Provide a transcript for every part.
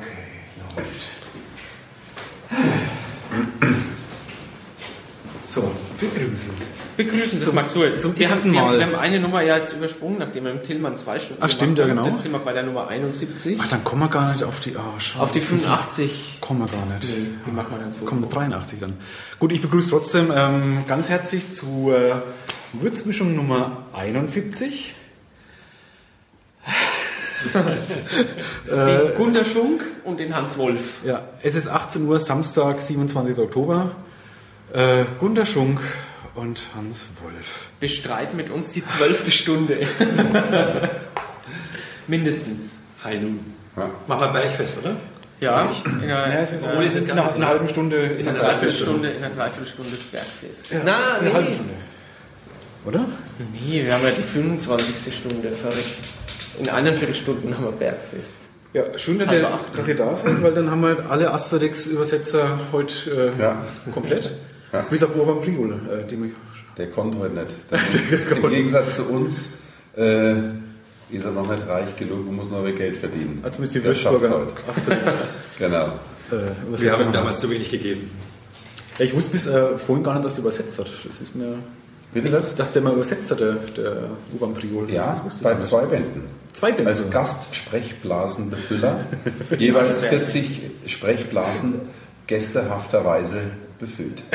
Okay, läuft. So, begrüßen. Begrüßen, das magst du jetzt. zum wir, haben, wir, haben, Mal. wir haben eine Nummer ja jetzt übersprungen, nachdem wir im Tillmann zwei Stunden Ach, stimmt, ja, genau. Jetzt sind wir bei der Nummer 71. Ach, dann kommen wir gar nicht auf die. Schade. auf die 85. Kommen wir gar nicht. Nee, wie macht man dann so? Kommen wir 83 dann. Gut, ich begrüße trotzdem ähm, ganz herzlich zu äh, Würzmischung Nummer 71. Den Gunter Schunk und den Hans Wolf. Ja, es ist 18 Uhr, Samstag, 27. Oktober. Äh, Gunter Schunk und Hans Wolf. bestreiten mit uns die zwölfte Stunde. Mindestens. Hi nun. Ja. Machen wir Bergfest, oder? Ja, in einer, Ja, es ist Obwohl, es ist in ganz- einer, einer halben Stunde in ist einer es Dreiviertelstunde, in einer Dreiviertelstunde das Bergfest. Ja, Na, eine nee. halbe Stunde. Oder? Nee, wir haben ja die 25. Stunde, verrückt. In eineinviertel Stunden haben wir Bergfest. Ja, schön, dass ihr, dass ihr da seid, weil dann haben wir alle Asterix-Übersetzer heute äh, Ja. komplett. Ja. Bis auf Urban Priol, äh, die mich Der konnte heute nicht. Der, Im Gegensatz zu uns äh, ist er noch nicht reich genug und muss noch mehr Geld verdienen. als müsst ihr Würzburger heute. Asterix Genau. äh, Wir haben ihm damals zu wenig gegeben. Ja, ich wusste bis äh, vorhin gar nicht, dass der übersetzt hat. Das ist mir, Bitte das? dass der mal übersetzt hat, der, der Urban Priol. Ja, das wusste ich bei zwei Bänden. Zwei Bände. Als Gastsprechblasenbefüller jeweils 40 Sprechblasen gästehafterweise befüllt.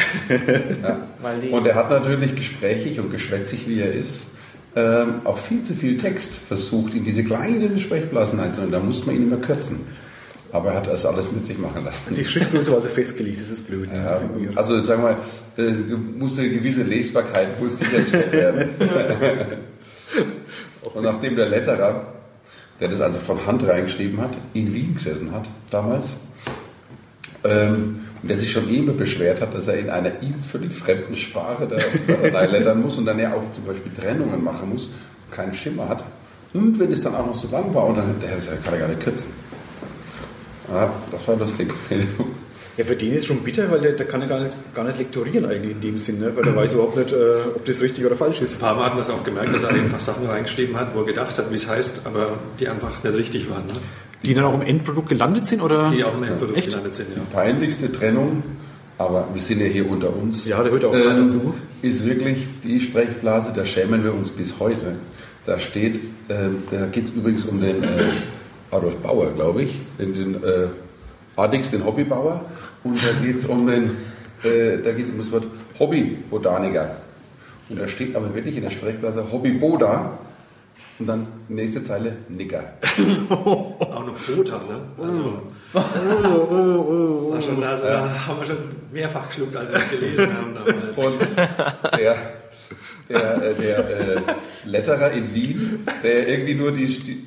Ja. Und er hat natürlich gesprächig und geschwätzig, wie er ist, ähm, auch viel zu viel Text versucht, in diese kleinen Sprechblasen einzunehmen. Da muss man ihn immer kürzen. Aber er hat das alles mit sich machen lassen. Die Schriftgröße war also festgelegt, das ist blöd. Ja, also sagen wir, es muss eine gewisse Lesbarkeit wohl sichergestellt werden. Und nachdem der Letterer, der das also von Hand reingeschrieben hat, in Wien gesessen hat damals, ähm, und der sich schon immer beschwert hat, dass er in einer ihm völlig fremden Sprache da reinlettern muss und dann ja auch zum Beispiel Trennungen machen muss, keinen Schimmer hat. Und wenn es dann auch noch so lang war, und dann hat er gesagt, kann er gar nicht kürzen. Ja, das war lustig. Ja, für den ist es schon bitter, weil der, der kann ja gar nicht, gar nicht lektorieren eigentlich in dem Sinn, ne? weil er weiß überhaupt nicht, äh, ob das richtig oder falsch Ein ist. paar Mal hat man es auch gemerkt, dass er einfach Sachen reingeschrieben hat, wo er gedacht hat, wie es heißt, aber die einfach nicht richtig waren. Ne? Die dann auch im Endprodukt gelandet sind, oder? Die auch im Endprodukt Echt? gelandet sind. Ja. peinlichste Trennung, aber wir sind ja hier unter uns. Ja, der hört auch keiner zu. Ist wirklich die Sprechblase, da schämen wir uns bis heute. Da steht, äh, da geht es übrigens um den äh, Adolf Bauer, glaube ich, den, den äh, Adix, den Hobbybauer. Und da geht es um den, äh, da um das Wort Hobbybotaniker. Und da steht aber wirklich in der Sprechblase Hobbyboda und dann nächste Zeile Nicker. Auch noch Bota, ne? Also, war schon, also haben wir schon mehrfach geschluckt, als wir es gelesen haben damals. Und der, der, äh, der äh, Letterer in Wien, der irgendwie nur die, die,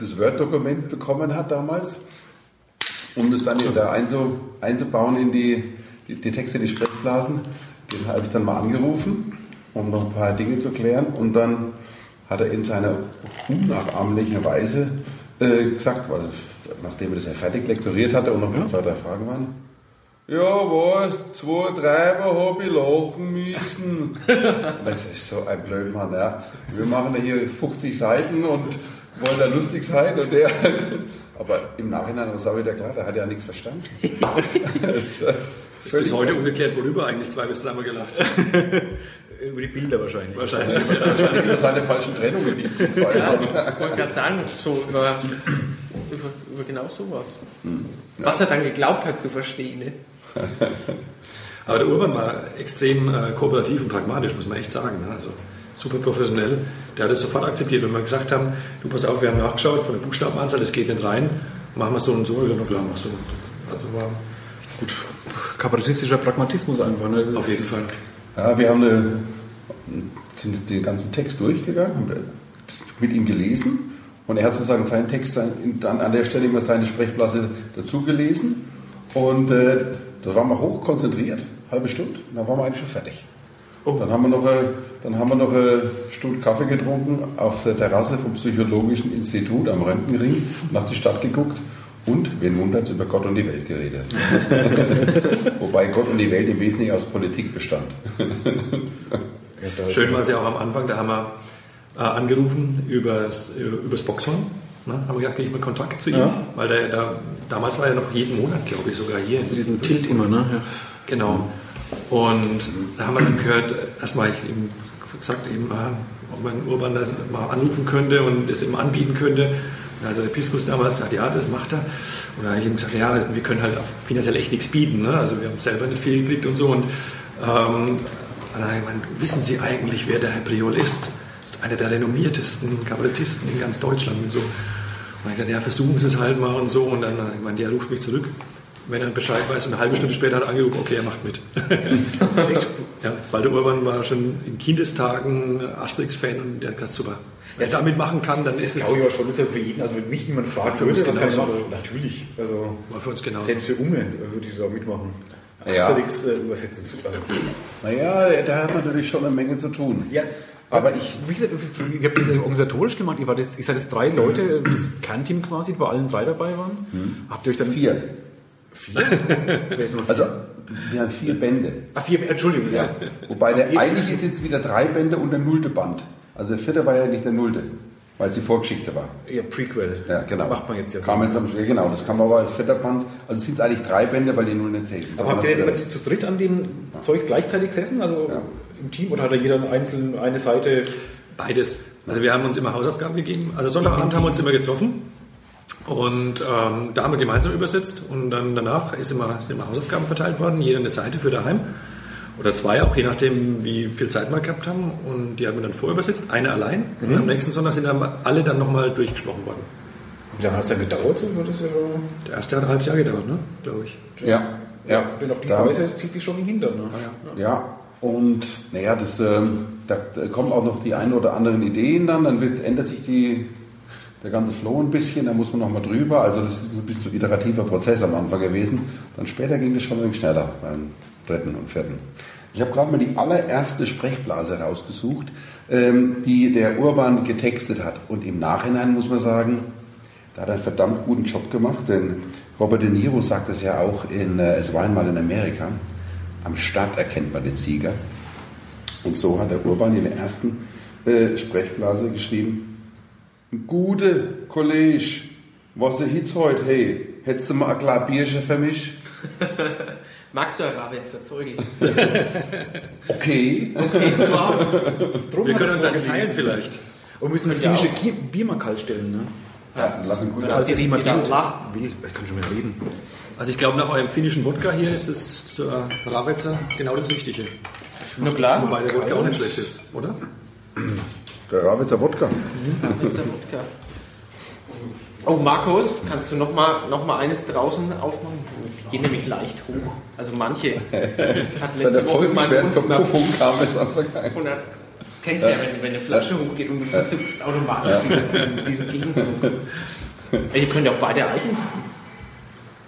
das Word-Dokument bekommen hat damals, um das dann da einzu, einzubauen in die, die, die Texte, die Sprechblasen, den habe ich dann mal angerufen, um noch ein paar Dinge zu klären. Und dann hat er in seiner unnachahmlichen Weise äh, gesagt, weil, nachdem er das ja fertig lektoriert hatte und noch zwei, drei Fragen waren, ja, was? Zwei, dreimal habe ich lachen müssen. das ist so ein Blödmann, ja. Wir machen ja hier 50 Seiten und wollen da lustig sein und der. Aber im Nachhinein ist auch wieder klar, der hat ja nichts verstanden. Ist bis heute ungeklärt, worüber eigentlich zwei bis dreimal gelacht hat. Über die Bilder wahrscheinlich. Wahrscheinlich. Wahrscheinlich über seine falschen Trennungen, die gefallen ja, ich wollte gerade sagen, so über, über, über genau sowas. Was er dann geglaubt hat zu verstehen. Ne? Aber der Urban war extrem äh, kooperativ und pragmatisch, muss man echt sagen. Ne? Also super professionell. Der hat es sofort akzeptiert. Wenn wir gesagt haben, du pass auf, wir haben nachgeschaut von der Buchstabenanzahl, das geht nicht rein, machen wir so und so. So, na klar, machst du. Also war Gut, kabarettistischer Pragmatismus einfach. Ne? Das auf jeden Fall. Ja, wir haben eine, sind den ganzen Text durchgegangen, haben das mit ihm gelesen und er hat sozusagen seinen Text dann, dann an der Stelle immer seine Sprechblase dazu gelesen und äh, da waren wir hoch konzentriert, halbe Stunde, und dann waren wir eigentlich schon fertig. Dann haben wir noch, äh, dann haben wir noch eine Stunde Kaffee getrunken auf der Terrasse vom Psychologischen Institut am Röntgenring, nach die Stadt geguckt und, wen wundert's, über Gott und die Welt geredet. Wobei Gott und die Welt im Wesentlichen aus Politik bestand. Schön war es ja auch am Anfang, da haben wir äh, angerufen übers, übers Boxhorn. Ne? Haben wir gedacht, kriege ich mal Kontakt zu ihm, Ja. weil der, da, damals war er noch jeden Monat, glaube ich, sogar hier. Mit diesem Tilt immer, ne? Ja. Genau. Und da haben wir dann gehört, erstmal ich ihm gesagt, eben, ah, ob man Urban das mal anrufen könnte und das ihm anbieten könnte. Dann hat der Piskus damals gesagt, ja, das macht er. Und dann habe ich ihm gesagt, ja, wir können halt auch finanziell echt nichts bieten. Ne? Also wir haben selber nicht viel gekriegt und so. Und ähm, ich gemeint, wissen Sie eigentlich, wer der Herr Priol ist? Das ist einer der renommiertesten Kabarettisten in ganz Deutschland und so. Und ich gesagt, ja, versuchen Sie es halt mal und so. Und dann habe ich gemeint, der ruft mich zurück. Wenn er Bescheid weiß, und eine halbe Stunde später hat er angerufen, okay, er macht mit. ja, weil der Urban war schon in Kindestagen Asterix-Fan und der hat gesagt, super. Wer damit machen kann, dann ist es glaube ich aber schon, dass er für jeden, also wenn mich jemand fragt, Für uns was kann ich genauso. machen? Natürlich. Also, war für uns genauso. selbst für Umme würde ich da mitmachen. Ja. Asterix äh, übersetzen super. Naja, der, der hat natürlich schon eine Menge zu tun. Ja, Aber ich, wie gesagt, ich habe das organisatorisch gemacht. Ihr, war das, ihr seid jetzt drei Leute, das Kernteam quasi, wo allen drei dabei waren. Habt ihr euch dann vier. Vier? Also, wir haben vier Bände. ah, vier, Entschuldigung, ja. Ja. Wobei der eigentlich ist jetzt wieder drei Bände und der nullte Band. Also der vierte war ja nicht der nullte, weil es die Vorgeschichte war. Ja, Prequel. Ja, genau. Macht man jetzt ja so. Kam jetzt am Schluss, genau, das kam aber als vierter Band. Also es sind eigentlich drei Bände, weil die null nicht zählen. Aber habt ihr denn immer zu, zu dritt an dem Zeug gleichzeitig gesessen? Also Ja. im Team? Oder hat da jeder einzeln eine Seite? Beides. Also wir haben uns immer Hausaufgaben gegeben. Also Sonntagabend haben wir uns immer getroffen und ähm, da haben wir gemeinsam übersetzt und dann danach ist immer, sind immer Hausaufgaben verteilt worden, jeder eine Seite für daheim oder zwei auch, je nachdem wie viel Zeit wir gehabt haben und die haben wir dann vorübersetzt, eine allein und am nächsten Sonntag sind dann alle dann nochmal durchgesprochen worden. Wie lange hat es dann gedauert? So? Das ja schon, Der erste hat ein halbes Jahr gedauert, ne? glaube ich. Ja, ja. Denn auf die Da- Weise zieht sich schon in den Hintern. Ne? Ja, und naja, das, ähm, da, da kommen auch noch die ein oder anderen Ideen dann, dann wird, ändert sich die, der ganze Flow ein bisschen, da muss man nochmal drüber. Also das ist ein bisschen so ein iterativer Prozess am Anfang gewesen. Dann später ging das schon ein wenig schneller beim dritten und vierten. Ich habe gerade mal die allererste Sprechblase rausgesucht, ähm, die der Urban getextet hat. Und im Nachhinein muss man sagen, da hat er einen verdammt guten Job gemacht, denn Robert De Niro sagt es ja auch in äh, Es war einmal in Amerika. Am Start erkennt man den Sieger. Und so hat der Urban in der ersten äh, Sprechblase geschrieben: Gute Kollege, was der Hitz heute? Hey, hättest du mal ein klar Bierchen für mich? Magst du ja Ravenzer Zeugel? Okay. wow. Drum Wir können uns eins teilen vielleicht. Und müssen das finnische Bier, Bier mal kalt stellen. Ne? Ja, lachen gut. Falls die- es jemand will. Ich kann schon mehr reden. Also ich glaube, nach eurem finnischen Wodka hier ist es zur Rawetzer genau das Richtige. Na klar. Wobei der Wodka auch nicht schlecht ist, oder? Der Rawitzer Wodka. Ravenzer Wodka. Oh, Markus, kannst du noch mal, noch mal eines draußen aufmachen? Die gehen nämlich leicht hoch. Also manche. Hat letzte Woche mal knapp Verpuffung kam es Geil. 100. Kennst du ja, wenn, wenn eine Flasche hochgeht und du versuchst automatisch diesen, diesen Gegendruck. Ja, ihr könnt auch beide Eichen ziehen.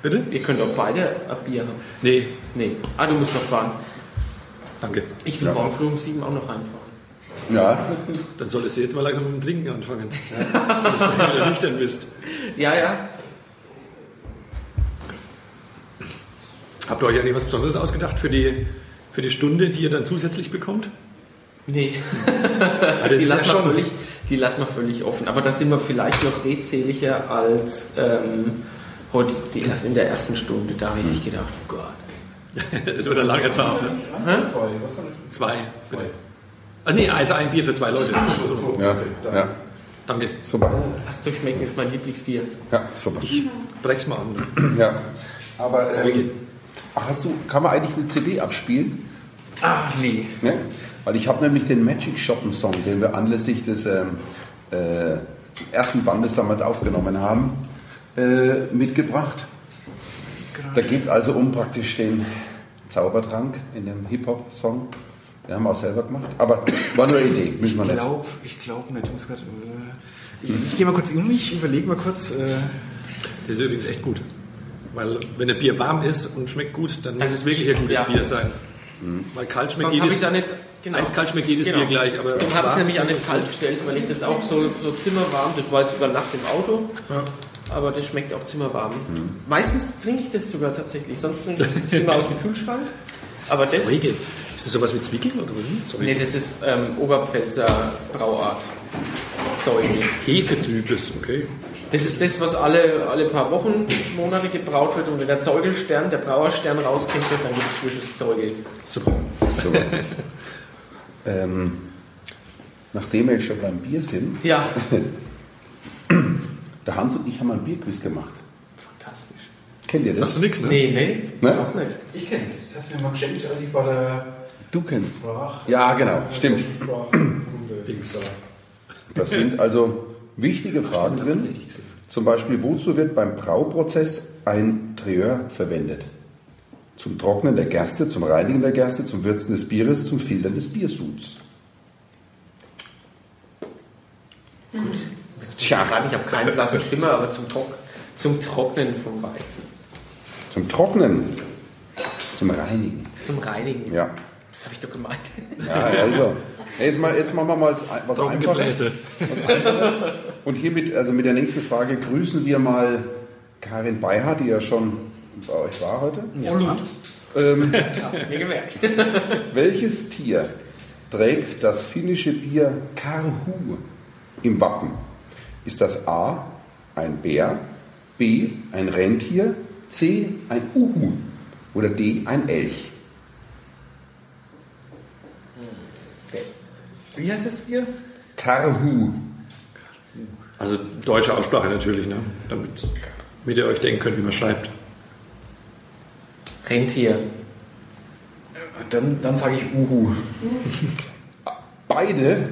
Bitte? Ihr könnt auch beide ein Bier haben. Nee, Nee. Ah, du musst noch fahren. danke. Ich will morgen früh um sieben auch noch reinfahren. Ja, Dann solltest du jetzt mal langsam mit dem Trinken anfangen. Ja, so dass du wieder nüchtern bist. Ja, ja. Habt ihr euch eigentlich was Besonderes ausgedacht für die, für die Stunde, die ihr dann zusätzlich bekommt? Nee. Das die, ist ja lassen wir völlig, die lassen wir völlig offen. Aber da sind wir vielleicht noch redseliger als ähm, heute die erst in der ersten Stunde. Da habe ich gedacht, oh Gott. Es wird ein langer Tag. Ne? Hä? Zwei. Bitte. Ah, nee, also ein Bier für zwei Leute. So. ja, ja. Danke. Super. Hast du schmecken, ist mein Lieblingsbier. Ja, super. Brech's mal an. Ja. Aber, ähm, ach, hast du, kann man eigentlich eine CD abspielen? Ah, nee. Ne? Weil ich habe nämlich den Magic Shoppen Song, den wir anlässlich des ähm, äh, ersten Bandes damals aufgenommen haben, äh, mitgebracht. Da geht es also um praktisch den Zaubertrank in dem Hip-Hop-Song. Den haben wir auch selber gemacht. Aber war nur eine Idee, müssen wir Ich nicht. glaube ich glaub nicht. Ich, muss äh, ich, gehe mal kurz in mich, überlege mal kurz. Äh, Das ist übrigens echt gut. Weil wenn ein Bier warm ist und schmeckt gut, dann Das muss es wirklich ein gutes ja. Bier sein. Weil kalt schmeckt Sonst habe ich jedes, da nicht. Genau. eiskalt schmeckt jedes Genau. Bier gleich. Aber Darum habe ich es nämlich auch nicht kalt gestellt, weil ich das auch so, so zimmerwarm, das war jetzt über Nacht im Auto, aber das schmeckt auch zimmerwarm. Mhm. Meistens trinke ich das sogar tatsächlich, sonst trinke ich es immer aus dem Kühlschrank. Aber das, Zeuge. Ist das sowas wie Zwickel oder was ist das? nee, das ist ähm, Oberpfälzer Brauart. Zeuge. Hefetypes, okay. Das ist das, was alle, alle paar Wochen, Monate gebraut wird und wenn der Zeugelstern, der Brauerstern rauskommt, dann gibt es frisches Zeugel. Super. So. ähm, nachdem wir jetzt schon beim Bier sind, Ja, der Hans und ich haben ein Bierquiz gemacht. fantastisch. Kennt ihr Sagst das? du nichts, ne? Nee, nee, Ne? überhaupt nicht. Ich kenn's. Das hast du mir mal geschenkt, als ich bei der Du kennst. Sprach. Ja, genau, stimmt. Das sind also wichtige Fragen drin. Zum Beispiel, wozu wird beim Brauprozess ein Treur verwendet? Zum Trocknen der Gerste, zum Reinigen der Gerste, zum Würzen des Bieres, zum Filtern des Biersuds. Tja, ich habe keinen blassen Schimmer, aber zum, Trock zum Trocknen vom Weizen. Zum Trocknen, zum Reinigen. Zum Reinigen. Ja, Das habe ich doch gemeint. ja also. Jetzt, mal, jetzt machen wir mal was Einfaches. Was Einfaches. Und hiermit, also mit der nächsten Frage, grüßen wir mal Karin Beihardt, die ja schon bei euch war heute. Ja. Und Ähm, mir gemerkt. Welches Tier trägt das finnische Bier Karhu im Wappen? Ist das A, ein Bär, B, ein Rentier, C, ein Uhu oder D, ein Elch? Wie heißt das Bier? Karhu. Also deutsche Aussprache natürlich, ne? damit, damit ihr euch denken könnt, wie man schreibt. Rentier. Dann, dann sage ich Uhu. Beide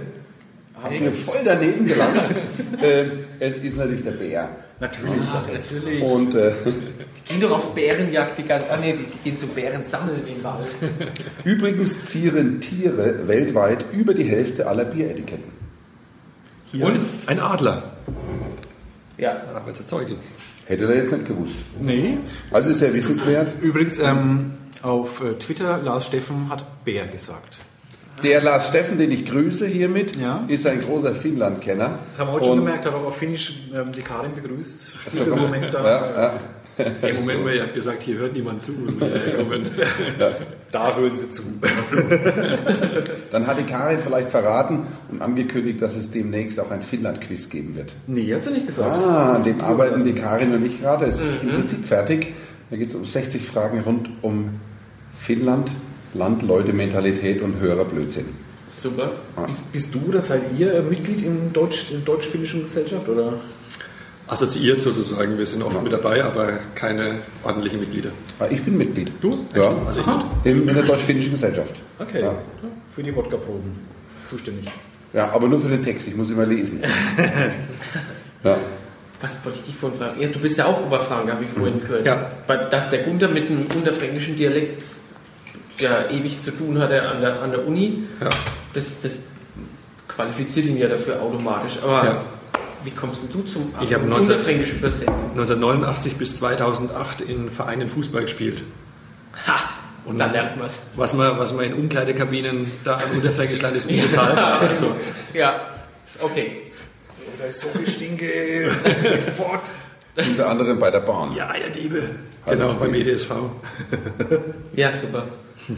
haben hier voll daneben gelangt. ähm, es ist natürlich der Bär. Natürlich. Ach, natürlich. Und äh, Die gehen doch auf Bärenjagd die ganze Ah, nee, die, die gehen zu Bären sammeln im Wald. übrigens zieren Tiere weltweit über die Hälfte aller Bieretiketten. Und ein Adler. Ja. Ein Zeugel. Hätte er jetzt nicht gewusst. Nee. Also ist sehr wissenswert. Übrigens, ähm, auf äh, Twitter, Lars Steffen hat Bär gesagt. Der Lars Steffen, den ich grüße hiermit, Ja. ist ein großer Finnland-Kenner. Das haben wir heute schon Und- gemerkt, hat auch auf Finnisch ähm, die Karin begrüßt. So, Im Moment da, ja, ja. Im Moment, weil ihr habt gesagt, hier hört niemand zu. ja da hören sie zu. Dann hat die Karin vielleicht verraten und angekündigt, dass es demnächst auch ein Finnland-Quiz geben wird. Nee, hat sie nicht gesagt. Ah, an dem arbeiten die Karin und ich gerade. Es ist im Prinzip fertig. Da geht es um 60 Fragen rund um Finnland, Land, Leute, Mentalität und höherer Blödsinn. Super. Bist, bist du oder seid ihr äh, Mitglied im Deutsch, in der deutsch-finnischen Gesellschaft? Oder? Assoziiert sozusagen. Wir sind oft mit dabei, aber keine ordentlichen Mitglieder. Ah, Ich bin Mitglied. Du? Ja, Also ich nicht. in, in der deutsch-finnischen Gesellschaft. Okay. Ja. Für die Wodka-Proben zuständig. ja, aber nur für den Text. Ich muss immer lesen. ja. Was wollte ich dich vorhin fragen? Ja, du bist ja auch Oberfranke, habe ich vorhin gehört. Ja. Weil- Dass der Gunther mit einem unterfränkischen Dialekt ja ewig zu tun hatte an der, an der Uni, Ja. das, das qualifiziert ihn ja dafür automatisch. Aber Ja. wie kommst denn du zum Ich habe 19 unterfränkisch übersetzen? 1989 bis 2008 in Vereinen Fußball gespielt. Ha! Und dann lernt man es. Was man, was man in Umkleidekabinen da an Unterfränkisch lernt, ist unbezahlt. Also, Ja, okay. Da ist so viel Stinke. Fort. Unter anderem bei der Bahn. ja, ihr Diebe. Hallo, Genau, beim. EDSV. Ja, super.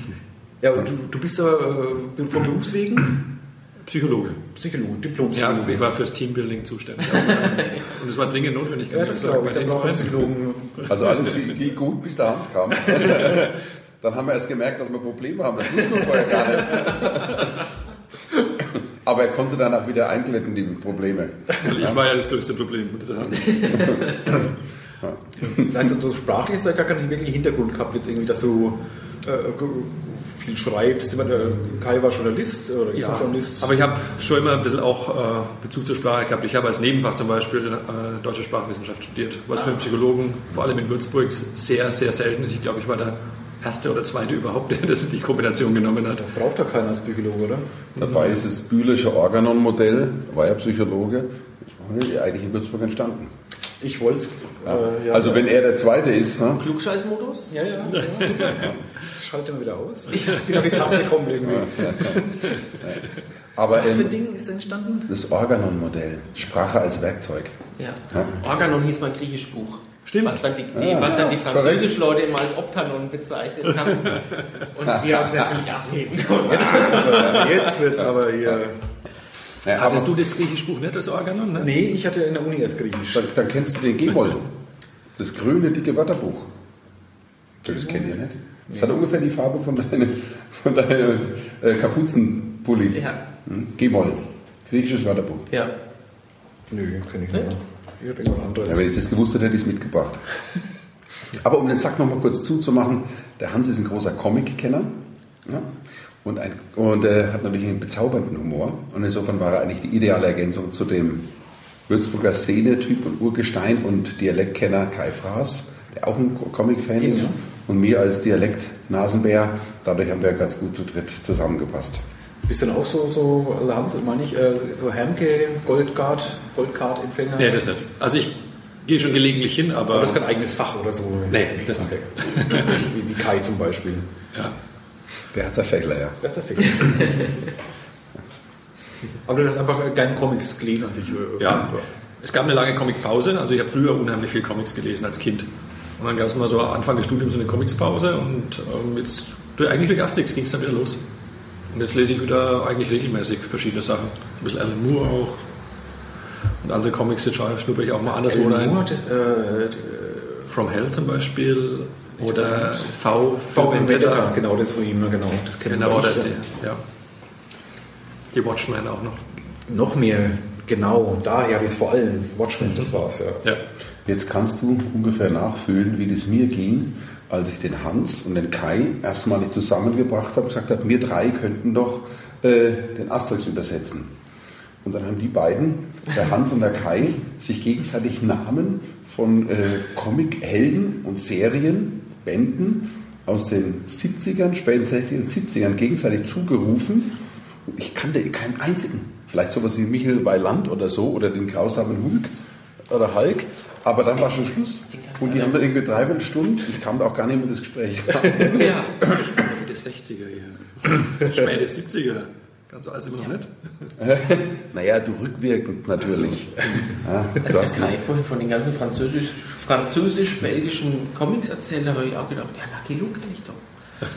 Ja, und du, du bist aber äh, von Berufswegen Psychologe. Psychologe, Ja, Diplompsychologe. ich war fürs Teambuilding zuständig. Und es war dringend notwendig, kann Ja, ich das sagen. glaube ich. bei den. Psychologen. Also alles ging gut, bis der Hans kam. Dann haben wir erst gemerkt, dass wir Probleme haben. Das wussten wir vorher gar nicht. Aber er konnte danach wieder einglätten, die Probleme. Ich war ja das größte Problem. mit der Hand. Das heißt, du sprachlich hast ja gar keinen wirklichen Hintergrund gehabt, jetzt irgendwie, dass du äh, viel schreibst. Ich meine, äh, Kai war Journalist oder ich war Ja, Journalist. aber ich habe schon immer ein bisschen auch äh, Bezug zur Sprache gehabt. Ich habe als Nebenfach zum Beispiel äh, deutsche Sprachwissenschaft studiert, was für einen Psychologen, vor allem in Würzburg, sehr, sehr selten ist. Ich glaube, ich war der erste oder zweite überhaupt, der das in die Kombination genommen hat. Braucht doch keiner als Psychologe, oder? Dabei ist das Bühlersche Organon-Modell, war ja Psychologe, ist eigentlich in Würzburg entstanden. Ich wollte es. Äh, ja, also wenn er der Zweite ist, ne? Klugscheißmodus? Ja, ja. ja. Schalte mal wieder aus. Ich bin auf die Taste gekommen irgendwie. aber Was für ein Ding ist entstanden? das Organon-Modell, Sprache als Werkzeug. Ja. Ja. Organon hieß mein griechisch Buch. Stimmt. Was dann die, die, Ah, was dann die ja, französischen Leute immer als Optanon bezeichnet haben. Und wir haben es natürlich abheben. Jetzt wird es aber, jetzt wird's aber hier. Ja, Hattest aber- du das griechische Buch nicht, das Organon? Ne? Nee, ich hatte in der Uni erst Griechisch. Dann, dann kennst du den G-Moll. Das grüne, dicke Wörterbuch. Das kennt ihr nicht. Das hat ungefähr die Farbe von deinem, von deinem äh, Kapuzenpulli. Ja. Hm? G-Moll. Griechisches Wörterbuch. Ja. Nö, kenn ich nicht. Irgendwas anderes. Ja, wenn ich das gewusst hätte, hätte ich es mitgebracht. Aber um den Sack noch mal kurz zuzumachen, der Hans ist ein großer Comic-Kenner ja, und, ein, und äh, hat natürlich einen bezaubernden Humor. Und insofern war er eigentlich die ideale Ergänzung zu dem Würzburger Szene-Typ und Urgestein und Dialektkenner Kai Fraß, der auch ein Comic-Fan ist. Und mir als Dialekt-Nasenbär. Dadurch haben wir ganz gut zu dritt zusammengepasst. Bist du denn auch so, so also Hans, meine ich, äh, so Hermke, Goldcard, Goldcard-Empfänger? Nee, das nicht. Also ich gehe schon gelegentlich hin, aber, Aber das ist kein eigenes Fach oder so. Nee, das nicht. Okay. wie, wie Kai zum Beispiel. ja. Der hat Fächler, ja. Der Fick. Aber du hast einfach äh, gerne Comics gelesen an sich. äh, Ja, es gab eine lange Comicpause. Also ich habe früher unheimlich viel Comics gelesen als Kind. Und dann gab es mal so am Anfang des Studiums so eine Comicspause und ähm, jetzt eigentlich durch Asterix ging es dann wieder los. Und jetzt lese ich wieder eigentlich regelmäßig verschiedene Sachen. Ein bisschen Alan Moore auch. Und andere Comics jetzt schnuppere ich auch mal anderswo Alan rein. Moore das, äh, From Hell zum Beispiel. Oder V V Vendetta, genau, das von ihm, genau. Das kennt Genau, man oder die, ja. Die Watchmen auch noch. Noch mehr, genau. Und daher ist vor allem Watchmen, das war's, ja. Ja. Jetzt kannst du ungefähr nachfühlen, wie das mir ging, als ich den Hans und den Kai erstmalig zusammengebracht habe gesagt habe, wir drei könnten doch äh, den Asterix übersetzen. Und dann haben die beiden, der Hans und der Kai, sich gegenseitig Namen von äh, Comic-Helden und Serien, Bänden aus den 70ern, späten 60ern, 70ern gegenseitig zugerufen. Ich kannte keinen einzigen. Vielleicht sowas wie Michael Weiland oder so oder den grausamen Hulk oder Hulk. Aber dann war schon Schluss. Und die haben da irgendwie dreiviertel Stunden, ich kam da auch gar nicht mehr in das Gespräch. ja. Späte 60er hier. Späte 70er. Ganz so alt sind wir noch nicht. naja, du rückwirkend natürlich. Ja, du Als hast Kai vorhin von den ganzen französisch- französisch-belgischen Comics erzählt hat, habe ich auch gedacht, ja, Lucky Luke kenne ich doch.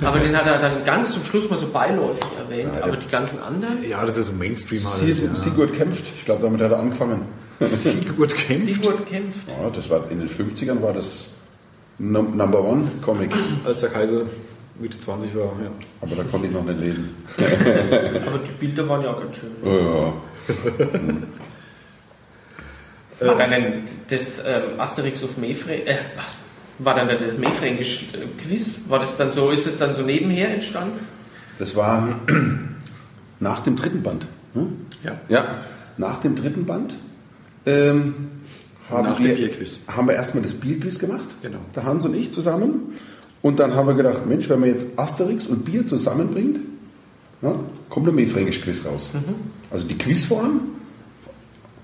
Aber den hat er dann ganz zum Schluss mal so beiläufig erwähnt. Ja, aber ja. die ganzen anderen, Ja, das ist so Mainstream halt. Sigurd, ja. Sigurd kämpft. Ich glaube, damit hat er angefangen. Sigurd kämpft. Sigurd kämpft. Ja, das war in den 50ern war das Num Number One Comic. Als der Kaiser Mitte 20 war, ja. Aber da konnte ich noch nicht lesen. Aber die Bilder waren ja auch ganz schön. Ja, War dann denn das ähm, Asterix auf Mayfränkisch, äh, was? War dann das Mayfränkisch äh, Quiz? War das dann so, ist es dann so nebenher entstanden? das war nach dem dritten Band. Hm? Ja. Ja, nach dem dritten Band ähm, haben, Nach dem wir, Bierquiz. haben wir erstmal das Bierquiz gemacht. Genau. Der Hans und ich zusammen. Und dann haben wir gedacht, Mensch, wenn man jetzt Asterix und Bier zusammenbringt, ja, kommt ein Meerfränkisch-Quiz raus. Also die Quizform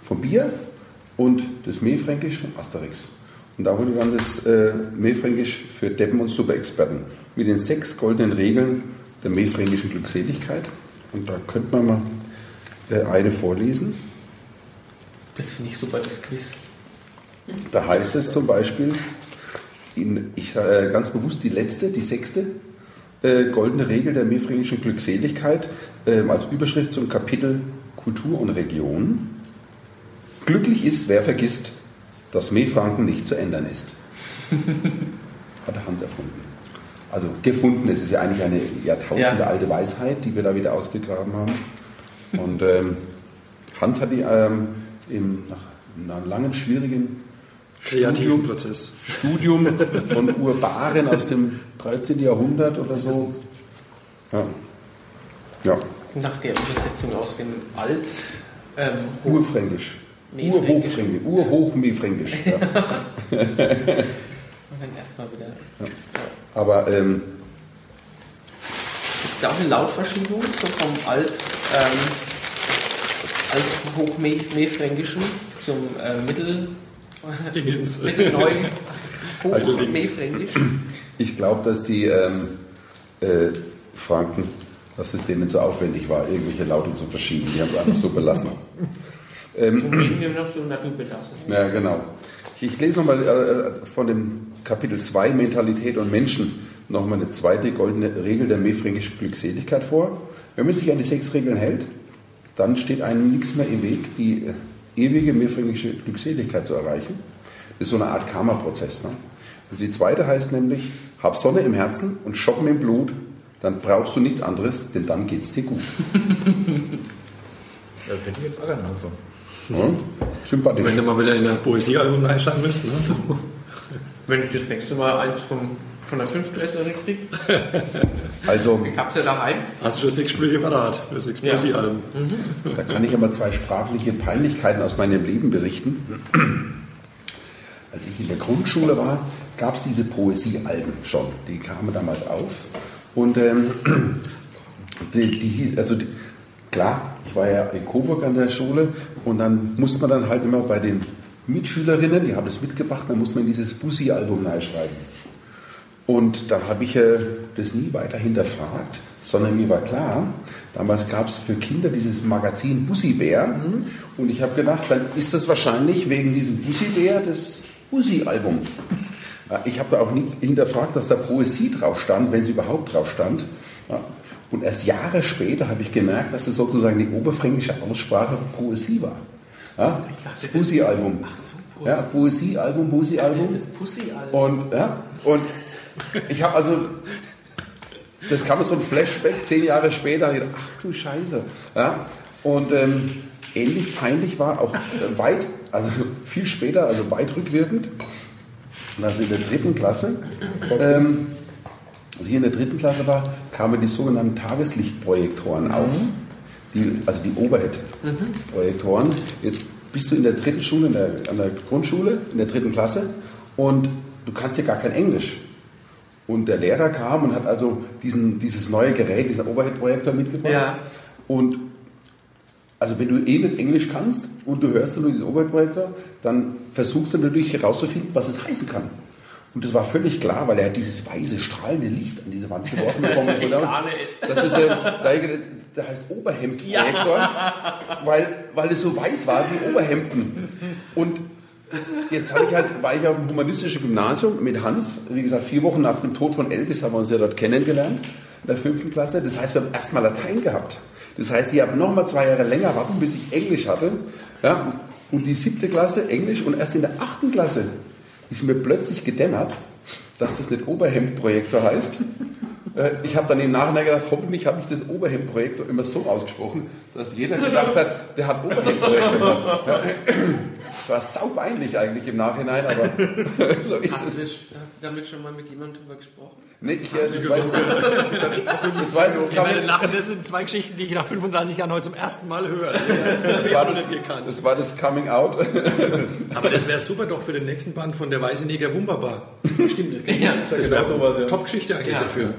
vom Bier und das Meerfränkisch von Asterix. Und da wurde dann das äh, Meerfränkisch für Deppen und Superexperten mit den sechs goldenen Regeln der meerfränkischen Glückseligkeit. Und da könnte man mal äh, eine vorlesen. Das finde ich super, das Quiz. Da heißt es zum Beispiel, in, ich äh, ganz bewusst die letzte, die sechste äh, goldene Regel der meerfränkischen Glückseligkeit ähm, als Überschrift zum Kapitel Kultur und Region. Glücklich ist, wer vergisst, dass Meerfranken nicht zu ändern ist. Hat der Hans erfunden. Also gefunden, es ist ja eigentlich eine Jahrtausende Ja. alte Weisheit, die wir da wieder ausgegraben haben. Und ähm, Hans hat die ähm, im, nach einem langen, schwierigen Kreativen Prozess. Studium von Urbaren aus dem 13. Jahrhundert oder so. Ja. ja. Nach der Übersetzung aus dem Alt. Ähm, Urfränkisch. Urhochfränkisch. Urhochmeerfränkisch. Ja. Und dann erstmal wieder. Aber ähm, Gibt es da auch eine Lautverschiebung so vom Alt, ähm, Alt Hochmeerfränkischen zum äh, Mittel, Dingens. Mittelneu Also Hochmeerfränkisch? ich glaube, dass die ähm, äh, Franken, dass es denen so aufwendig war, irgendwelche Laute zu verschieben. Die haben es einfach so belassen. Und reden wir noch so belassen. Ja, genau. Ich, ich lese nochmal äh, von dem Kapitel 2 Mentalität und Menschen nochmal eine zweite goldene Regel der meerfränkischen Glückseligkeit vor. Wenn man sich an die sechs Regeln hält, dann steht einem nichts mehr im Weg, die äh, ewige mehrfängliche Glückseligkeit zu erreichen. Das ist so eine Art Karma-Prozess. Ne? Also die zweite heißt nämlich, hab Sonne im Herzen und Schoppen im Blut, dann brauchst du nichts anderes, denn dann geht's dir gut. Ja, finde ich jetzt auch langsam. Ja? Sympathisch. Wenn du mal wieder in ein Poesiealbum reinschreiben müsst, ne? Wenn ich das nächste Mal eins vom, von der Fünftklässlerin kriege, Also, ich hab's ja daheim. Hast du schon sechs Sprüche parat für sechs Ja. Poesiealben? da kann ich aber zwei sprachliche Peinlichkeiten aus meinem Leben berichten. Als ich in der Grundschule war, gab es diese Poesiealben schon. Die kamen damals auf. Und ähm, die, die, also die, klar, ich war ja in Coburg an der Schule und dann musste man dann halt immer bei den Mitschülerinnen, die haben das mitgebracht, dann musste man dieses Bussi-Album schreiben. Und dann habe ich äh, das nie weiter hinterfragt, sondern mir war klar, damals gab es für Kinder dieses Magazin Bussi-Bär und ich habe gedacht, dann ist das wahrscheinlich wegen diesem Bussi-Bär das Bussi-Album. Ich habe da auch nie hinterfragt, dass da Poesie drauf stand, wenn sie überhaupt drauf stand. Und erst Jahre später habe ich gemerkt, dass es sozusagen die oberfränkische Aussprache Poesie war. Ja, das Bussi-Album. Ach so, Ja, Poesie-Album, Das Bussi-Album. ist das Pussy-Album. Und, ja, und ich habe also, das kam so ein Flashback, zehn Jahre später, dachte, ach du Scheiße. Ja, und ähm, ähnlich peinlich war auch äh, weit, also viel später, also weit rückwirkend, also in der dritten Klasse, ähm, als ich in der dritten Klasse war, kamen die sogenannten Tageslichtprojektoren auf, die, also die Overhead-Projektoren. Jetzt bist du in der dritten Schule, in der, an der Grundschule, in der dritten Klasse und du kannst ja gar kein Englisch. Und der Lehrer kam und hat also diesen, dieses neue Gerät, diesen Overhead-Projektor mitgebracht. Ja. Und also wenn du eh nicht Englisch kannst und du hörst nur diesen Overhead-Projektor, dann versuchst du natürlich herauszufinden, was es heißen kann. Und das war völlig klar, weil er hat dieses weiße, strahlende Licht an diese Wand geworfen. bekommen. Ich ahne es. Das ist, äh, der, der heißt Oberhemdprojektor, weil, weil es so weiß war wie Oberhemden. Und jetzt ich halt, war ich auf dem humanistischen Gymnasium mit Hans, wie gesagt, vier Wochen nach dem Tod von Elvis haben wir uns ja dort kennengelernt, in der fünften Klasse. Das heißt, wir haben erstmal Latein gehabt. Das heißt, ich habe nochmal zwei Jahre länger warten, bis ich Englisch hatte. Ja, und die siebte Klasse Englisch und erst in der achten Klasse ist mir plötzlich gedämmert, dass das nicht Oberhemdprojektor heißt. Äh, Ich habe dann im Nachhinein gedacht, hoffentlich habe ich das Oberhemdprojektor immer so ausgesprochen, dass jeder gedacht hat, der hat Oberhemdprojektor. Ja. Das war saupeinlich eigentlich im Nachhinein, aber so ist Hast du, es. das, hast du damit schon mal mit jemandem drüber gesprochen? Nee, ich, äh, das, war jetzt, das war jetzt das lachen, das sind zwei Geschichten, die ich nach 35 Jahren heute zum ersten Mal höre. das, war das, das war das Coming Out. Aber das wäre super doch für den nächsten Band von der Weiße Neger Wunderbar. Stimmt. Ja. Das genau wäre sowas, ja. Top-Geschichte eigentlich Ja. dafür.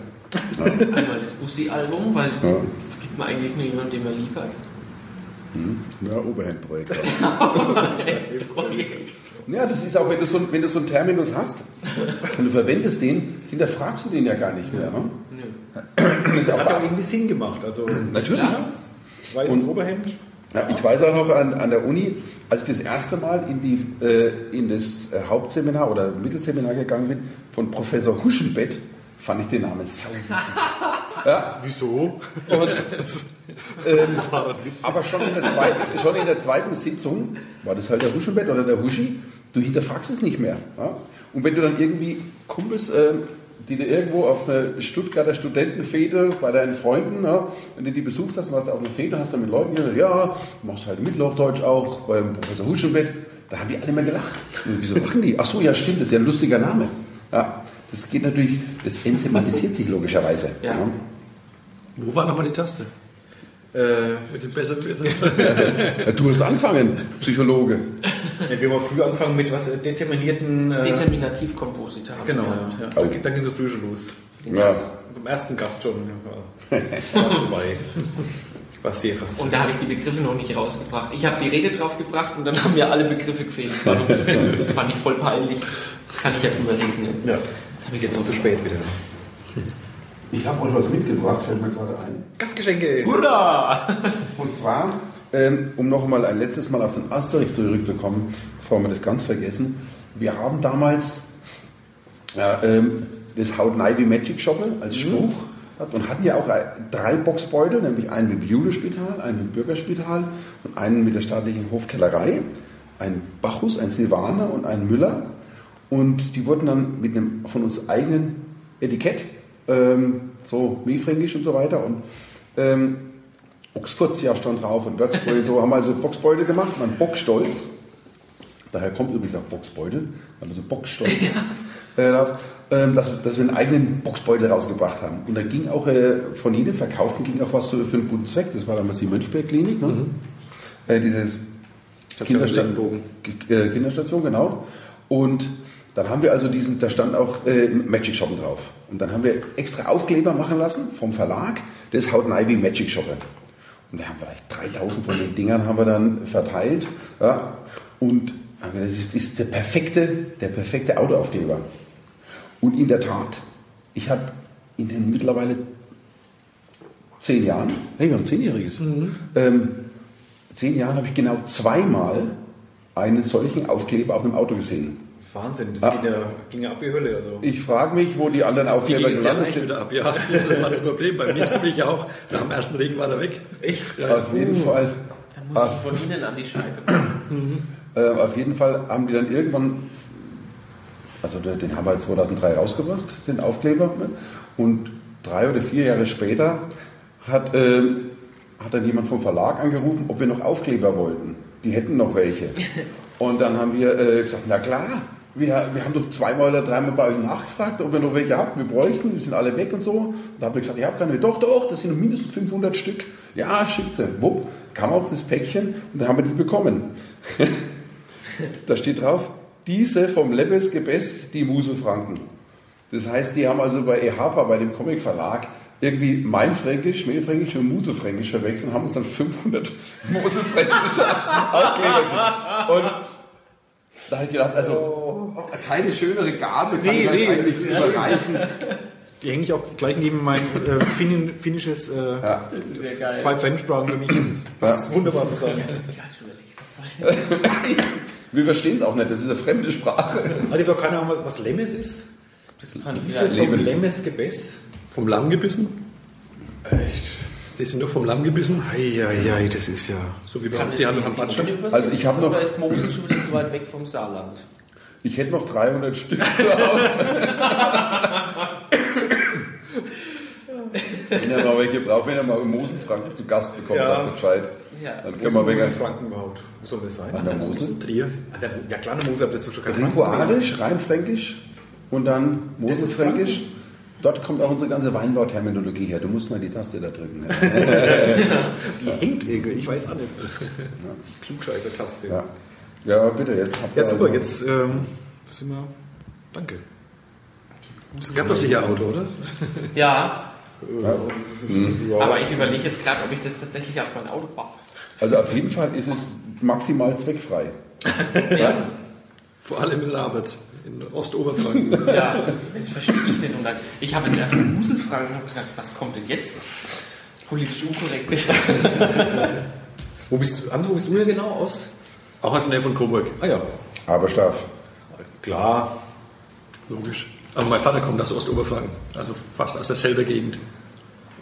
Einmal das Bussi-Album, weil Ja. das gibt man eigentlich nur jemandem, den man lieb hat. Ja, Oberhemdprojektor. Ja, das ist auch, wenn du so, wenn du so einen Terminus hast und du verwendest den, hinterfragst du den ja gar nicht mehr. Ne? Das Das hat ja auch irgendwie Sinn gemacht. Also, Natürlich. weißes Und- Oberhemd. Ja, ich weiß auch noch an, an der Uni, als ich das erste Mal in, die, äh, in das äh, Hauptseminar oder Mittelseminar gegangen bin, von Professor Huschenbett, fand ich den Namen sauwitzig. ja, Wieso? und, ähm, aber schon in, der zweiten, schon in der zweiten Sitzung war das halt der Huschenbett oder der Huschi, du hinterfragst es nicht mehr. Ja? Und wenn du dann irgendwie Kumpels, ähm, die du irgendwo auf einer Stuttgarter Studentenfete bei deinen Freunden, ja, wenn du die besucht hast, warst du auf einer Fete, hast dann mit Leuten gesagt, ja, du machst halt Mittelhochdeutsch auch beim Professor Huschenbett, da haben die alle immer gelacht. Und wieso lachen die? Ach so, ja stimmt, das ist ja ein lustiger Name. Ja, das geht natürlich, das enzematisiert sich logischerweise. Ja. Wo war nochmal die Taste? Äh, dem besser, besser. Ja, du hast angefangen, Psychologe. ja, wir haben früh angefangen mit was determinierten. Äh, Determinativkomposite haben genau, wir. ja. Oh. Dann, ging so früh schon los. Ja. Beim ersten Gast schon. Ja, war es vorbei. War sehr Und faszinierend. da habe ich die Begriffe noch nicht rausgebracht. Ich habe die Rede draufgebracht und dann haben mir alle Begriffe gefehlt. Das, war das fand ich voll peinlich. Das kann ich ja drüber lesen. Ne? Ja, Jetzt zu spät wieder. Ich habe euch was mitgebracht, fällt mir gerade ein. Gastgeschenke! Hurra! Und zwar, ähm, um noch mal ein letztes Mal auf den Asterix zurückzukommen, bevor wir das ganz vergessen. Wir haben damals ja, ähm, das Haut wie Magic Shoppe als Spruch hat und hatten ja auch äh, drei Boxbeutel, nämlich einen mit dem Julespital, einen mit dem Bürgerspital und einen mit der staatlichen Hofkellerei, einen Bacchus, einen Silvaner und einen Müller. Und die wurden dann mit einem von uns eigenen Etikett, ähm, so Miefränkisch und so weiter und ähm, Oxfordshire stand drauf und Würzbeutel, so haben wir also Boxbeutel gemacht, man Bockstolz. Daher kommt übrigens auch Boxbeutel, also Boxstolz. Äh, drauf, ähm, dass, dass wir einen eigenen Boxbeutel rausgebracht haben. Und da ging auch äh, von jedem Verkaufen ging auch was so für einen guten Zweck. Das war damals die Mönchberg-Klinik, ne? äh, dieses Kindersta- äh, Kinderstation, genau. Und dann haben wir also diesen, da stand auch äh, Magic Shoppen drauf. Und dann haben wir extra Aufkleber machen lassen vom Verlag, das haut rein wie Magic Shoppe. Und wir haben vielleicht 3000 von den Dingern haben wir dann verteilt. Ja. Und wir gedacht, das ist, ist der perfekte, der perfekte Autoaufkleber. Und in der Tat, ich habe in den mittlerweile zehn Jahren, hey, wir haben zehnjähriges, ähm, zehn Jahren habe ich genau zweimal einen solchen Aufkleber auf einem Auto gesehen. Wahnsinn, das Ah. ging, ja, ging ja ab wie Hölle. Also. Ich frage mich, wo die anderen Die Aufkleber sehr gelandet sind. wieder ab. Ja, das war das Problem. Bei mir nämlich auch. Nach dem ersten Regen war er weg. Echt? Auf jeden Fall. Dann muss ich von Ihnen an die Scheibe. Äh, auf jeden Fall haben die dann irgendwann, also den, haben wir halt 2003 rausgebracht, den Aufkleber. Und drei oder vier Jahre später hat, ähm, hat dann jemand vom Verlag angerufen, ob wir noch Aufkleber wollten. Die hätten noch welche. Und dann haben wir äh, gesagt, na klar, wir, wir haben doch zweimal oder dreimal bei euch nachgefragt, ob wir noch welche habt. Wir bräuchten, die sind alle weg und so. Und da haben wir gesagt, ihr habt keine. Doch, doch, das sind noch mindestens 500 Stück. Ja, schickt sie. Wupp, kam auch das Päckchen und dann haben wir die bekommen. Da steht drauf, diese vom Lebbes Gebäst, die Muselfranken. Das heißt, die haben also bei EHPA, bei dem Comicverlag, irgendwie Mainfränkisch, Mehlfränkisch und Muselfränkisch verwechselt und haben uns dann 500 Muselfränkische Aufkleber. Und da habe ich gedacht, also keine schönere Gabe kann Nee, ich nee, eigentlich überreichen. Die hänge ich auch gleich neben mein äh, Finnin, finnisches äh, Ja. Das ist ja geil. zwei Fremdsprachen für mich. Das passt wunderbar soll denn Wir verstehen es auch nicht, das ist eine fremde Sprache. Hat ihr doch keine Ahnung, was, Lemmes ist? das? Kann Leben. Lemmes Gebäß? Vom Lamm gebissen? Die sind doch vom Lamm gebissen. Eieiei, das ist ja. So wie bei uns die Hand am übersetzen? Also ich hab noch- Oder ist Mosel schon wieder zu weit weg vom Saarland? Ich hätte noch 300 Stück zu Hause. wenn ihr mal welche braucht, wenn ihr mal Mosenfranken zu Gast bekommt, Ja. sagt Bescheid. Ja. Dann können wir wegen Franken überhaupt? Wo soll das sein? an der Mosel. Trier. Der- Ja, klar, eine Mosel, aber das ist schon kein Ripuarisch, Rheinfränkisch und dann Moselfränkisch. Dort kommt auch unsere ganze Weinbauterminologie her. Du musst mal die Taste da drücken. Ja, Die hängt irgendwie, ich weiß auch nicht. Klugscheißer-Taste. ja. ja bitte, jetzt habt ihr Ja, super, also- jetzt ähm, sind wir. Danke. Es gab doch sicher Auto, oder? Ja, Ja. aber ich überlege jetzt gerade, ob ich das tatsächlich auf mein Auto brauche. Also auf jeden Fall ist es maximal zweckfrei. Ja. Vor allem in Raberts, in Ostoberfranken. Ja, das verstehe ich nicht. Und dann, ich habe jetzt erst einen Muselfragen und habe gesagt, was kommt denn jetzt? Politisch unkorrekt ist. Wo bist du, Hans, wo bist du hier genau aus? Auch aus der Nähe von Coburg. Ah ja, Aber Staff. klar. Logisch. Aber mein Vater kommt aus Ostoberfranken. Also fast aus derselben Gegend.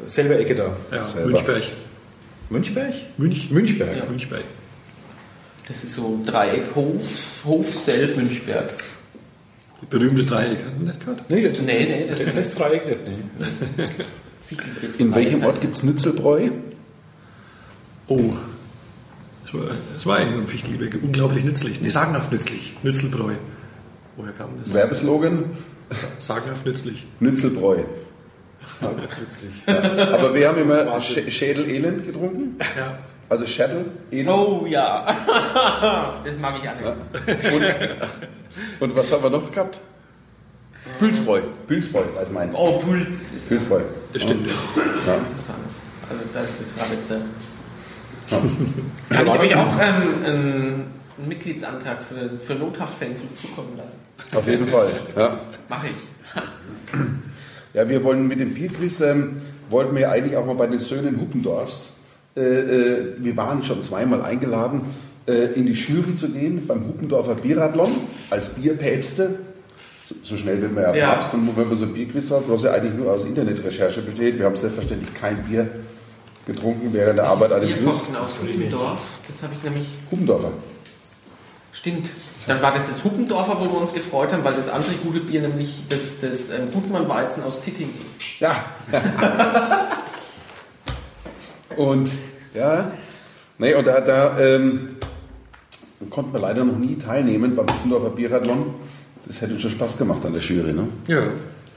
Selber Ecke da. Ja, Selber. Münchberg. Münchberg? Münch? Münchberg. Ja. Münchberg. Das ist so Dreieck Hof, Hofsel, Münchberg. Berühmte Dreieck. Hat man nicht gehört? Nee, das, Nee, nee, das das, Dreieck nicht. Nee. In welchem Ort gibt es Nützelbräu? Oh. Es war, ein Fichtelbeck. Unglaublich nützlich. Nee, sagenhaft nützlich. Nützelbräu. Woher kam das? Werbeslogan? Sagenhaft nützlich. Nützelbräu. Nützlich. Aber wir haben immer. Sch Schädel-Elend getrunken. Ja. Also Schädel-Elend. Oh ja, das mag ich auch nicht. Und, und was haben wir noch gehabt? Pilzbräu. Pilzbräu, weiß mein. Oh, Puls. Ist Pilzbräu. Das stimmt. Ja. Also das ist das Rabitze. Ja. Kann ich euch auch ähm, einen Mitgliedsantrag für, für Nothaftfanclub zukommen lassen? Auf jeden Fall. Ja. Mache ich. ja, wir wollen mit dem Bierquiz, ähm, wollten wir eigentlich auch mal bei den Söhnen Huppendorfs. Äh, äh, wir waren schon zweimal eingeladen, äh, in die Jury zu gehen beim Huppendorfer Bieradlon als Bierpäpste. so, schnell wird man ja, Ja. Papst. Und wenn man so ein Bierquiz hat, was ja eigentlich nur aus Internetrecherche besteht, wir haben selbstverständlich kein Bier getrunken während der Arbeit an dem Quiz. Aus Huppendorf. Das habe ich nämlich. Hubendorfer. Stimmt. Dann war das das Huppendorfer, wo wir uns gefreut haben, weil das andere gute Bier nämlich das, das ähm, Gutmann-Weizen aus Titting ist. Ja. und ja, nee, und da, da ähm, konnten wir leider noch nie teilnehmen beim Hubendorfer Bierathlon. Das hätte uns schon Spaß gemacht an der Jury, ne? Ja,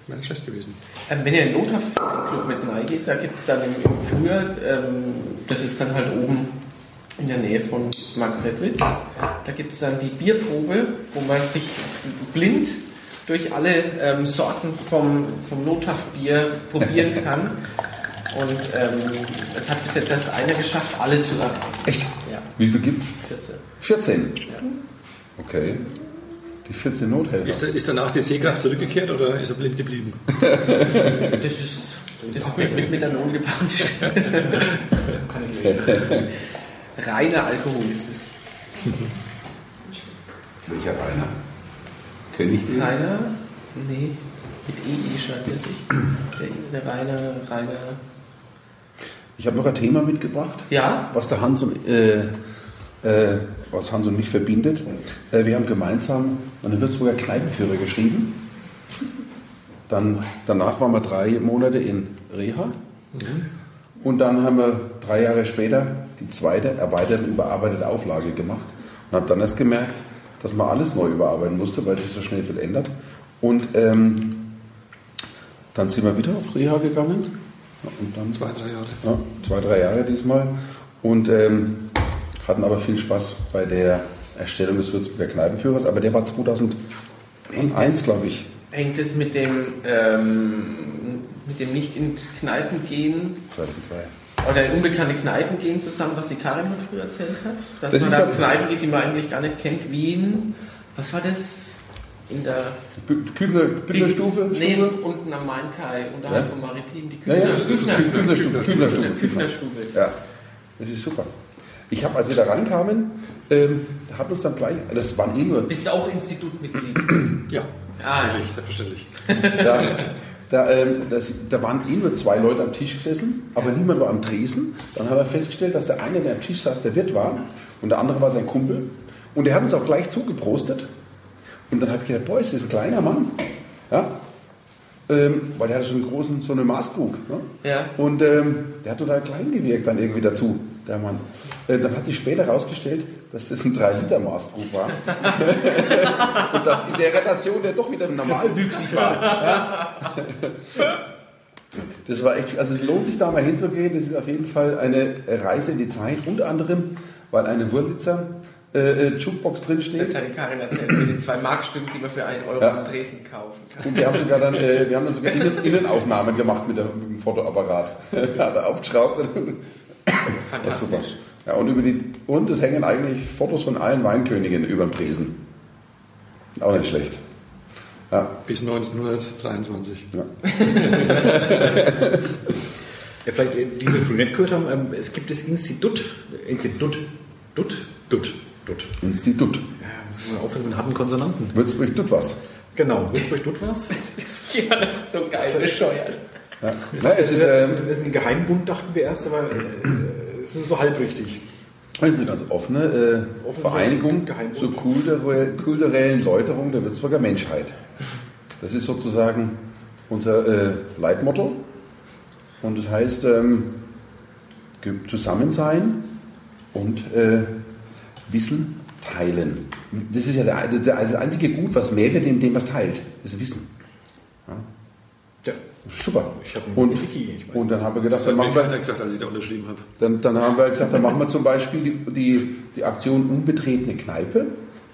wäre schlecht gewesen. Ähm, wenn ihr in den Lothar-Club mit reingeht, da gibt es dann im, Frühjahr, ähm, das ist dann halt oben in der Nähe von Marktredwitz, da gibt es dann die Bierprobe, wo man sich blind durch alle ähm, Sorten vom, vom Lothar-Bier probieren kann. Und ähm, es hat bis jetzt erst einer geschafft, alle zu erreichen. Echt? Ja, Wie viel gibt's? 14. 14. Okay. Die 14 Nothelfer. Ist, ist danach die Sehkraft zurückgekehrt oder ist er blind geblieben? Das ist, das ist mit, mit Methanol gepaart. Reiner Alkohol ist es. Welcher Rainer? Kenn ich den? Rainer? Nee, mit EI schreibt er sich. Der, der Rainer, Rainer. Ich habe noch ein Thema mitgebracht, Ja? was der Hans und, äh, äh, was Hans und mich verbindet. Äh, wir haben gemeinsam einen Würzburger Kneipenführer geschrieben. Dann, danach waren wir drei Monate in Reha. Und dann haben wir drei Jahre später die zweite erweiterte, überarbeitete Auflage gemacht. Und habe dann erst gemerkt, dass man alles neu überarbeiten musste, weil sich so schnell viel ändert. Und ähm, dann sind wir wieder auf Reha gegangen. Und dann Zwei, drei Jahre. ja, zwei, drei Jahre diesmal. Und ähm, hatten aber viel Spaß bei der Erstellung des Würzburger Kneipenführers. Aber der war 2001, glaube ich. Hängt es mit dem, ähm, mit dem nicht in Kneipen gehen 2002. oder in unbekannte Kneipen gehen zusammen, was die Karin früher erzählt hat? Dass Das man ist da Kneipen geht, die man eigentlich gar nicht kennt. Wien, was war das? In der Küfner? Nee, Stufe? unten am Main-Kai, unterhalb Ja? vom Maritim, die Ja, ja, Küfner- das ist Küfner- Küfnerstube. Küfnerstube. Küfnerstube. Ja, das ist super. Ich habe, als wir da reinkamen, ähm, da hat uns dann gleich, das waren eh nur, Bist du auch Institutmitglied? Ja, Ah, selbstverständlich. da, da, ähm, das, da waren eh nur zwei Leute am Tisch gesessen, aber niemand war am Tresen. Dann haben wir festgestellt, dass der eine, der am Tisch saß, der Wirt war und der andere war sein Kumpel. Und der hat uns auch gleich zugeprostet. Und dann habe ich gedacht, boah, ist das ein kleiner Mann. Ja? Ähm, weil der hatte so einen großen, so eine Maßkrug. Ne? Ja. Und ähm, der hat total klein gewirkt dann irgendwie dazu, der Mann. Äh, dann hat sich später herausgestellt, dass das ein 3-Liter-Maßkrug war. Und dass in der Relation der doch wieder normalwüchsig war. Ja? Das war echt, also es lohnt sich da mal hinzugehen. Das ist auf jeden Fall eine Reise in die Zeit. Unter anderem, weil eine Wurlitzer äh, äh, Jukebox Das drinsteht. hat die Karin erzählt, mit den zwei Markstücken, die man für einen Euro Ja. am Dresden kaufen kann. Und wir haben sogar dann, äh, wir haben dann sogar Innen, Innenaufnahmen gemacht mit, der, mit dem Fotoapparat. Hat er aufgeschraubt. Das ist super. Fantastisch. Ja, und, über die, und es hängen eigentlich Fotos von allen Weinkönigen über dem Tresen. Auch nicht schlecht. Ja, Bis 1923. ja. Ja, vielleicht äh, diese nicht gehört haben, ähm, es gibt das Institut, Institut, Dut, Dut, Dut. Institut. Ja, muss man aufpassen mit harten Konsonanten. Würzburg tut was. Genau, Würzburg Dut was? Jemand ist so geil bescheuert. Ja. Na, es Das ist, ähm, das ist ein Geheimbund, dachten wir erst, aber äh, es ist so halbrichtig. das ist eine ganz offene äh, Offene Vereinigung zur kulturell- kulturellen Läuterung der Würzburger Menschheit. Das ist sozusagen unser äh, Leitmotto. Und das heißt, ähm, ge- Zusammensein und äh, Wissen teilen. Das ist ja der, das, einzige Gut, was mehr wird, in dem was teilt. Das ist Wissen. Ja. Super. Ich hab ein und, Wiki, und dann haben wir gedacht, dann machen wir, gesagt, als ich da unterschrieben habe. dann, dann haben wir gesagt, dann machen wir zum Beispiel die, die, die Aktion Unbetretene Kneipe.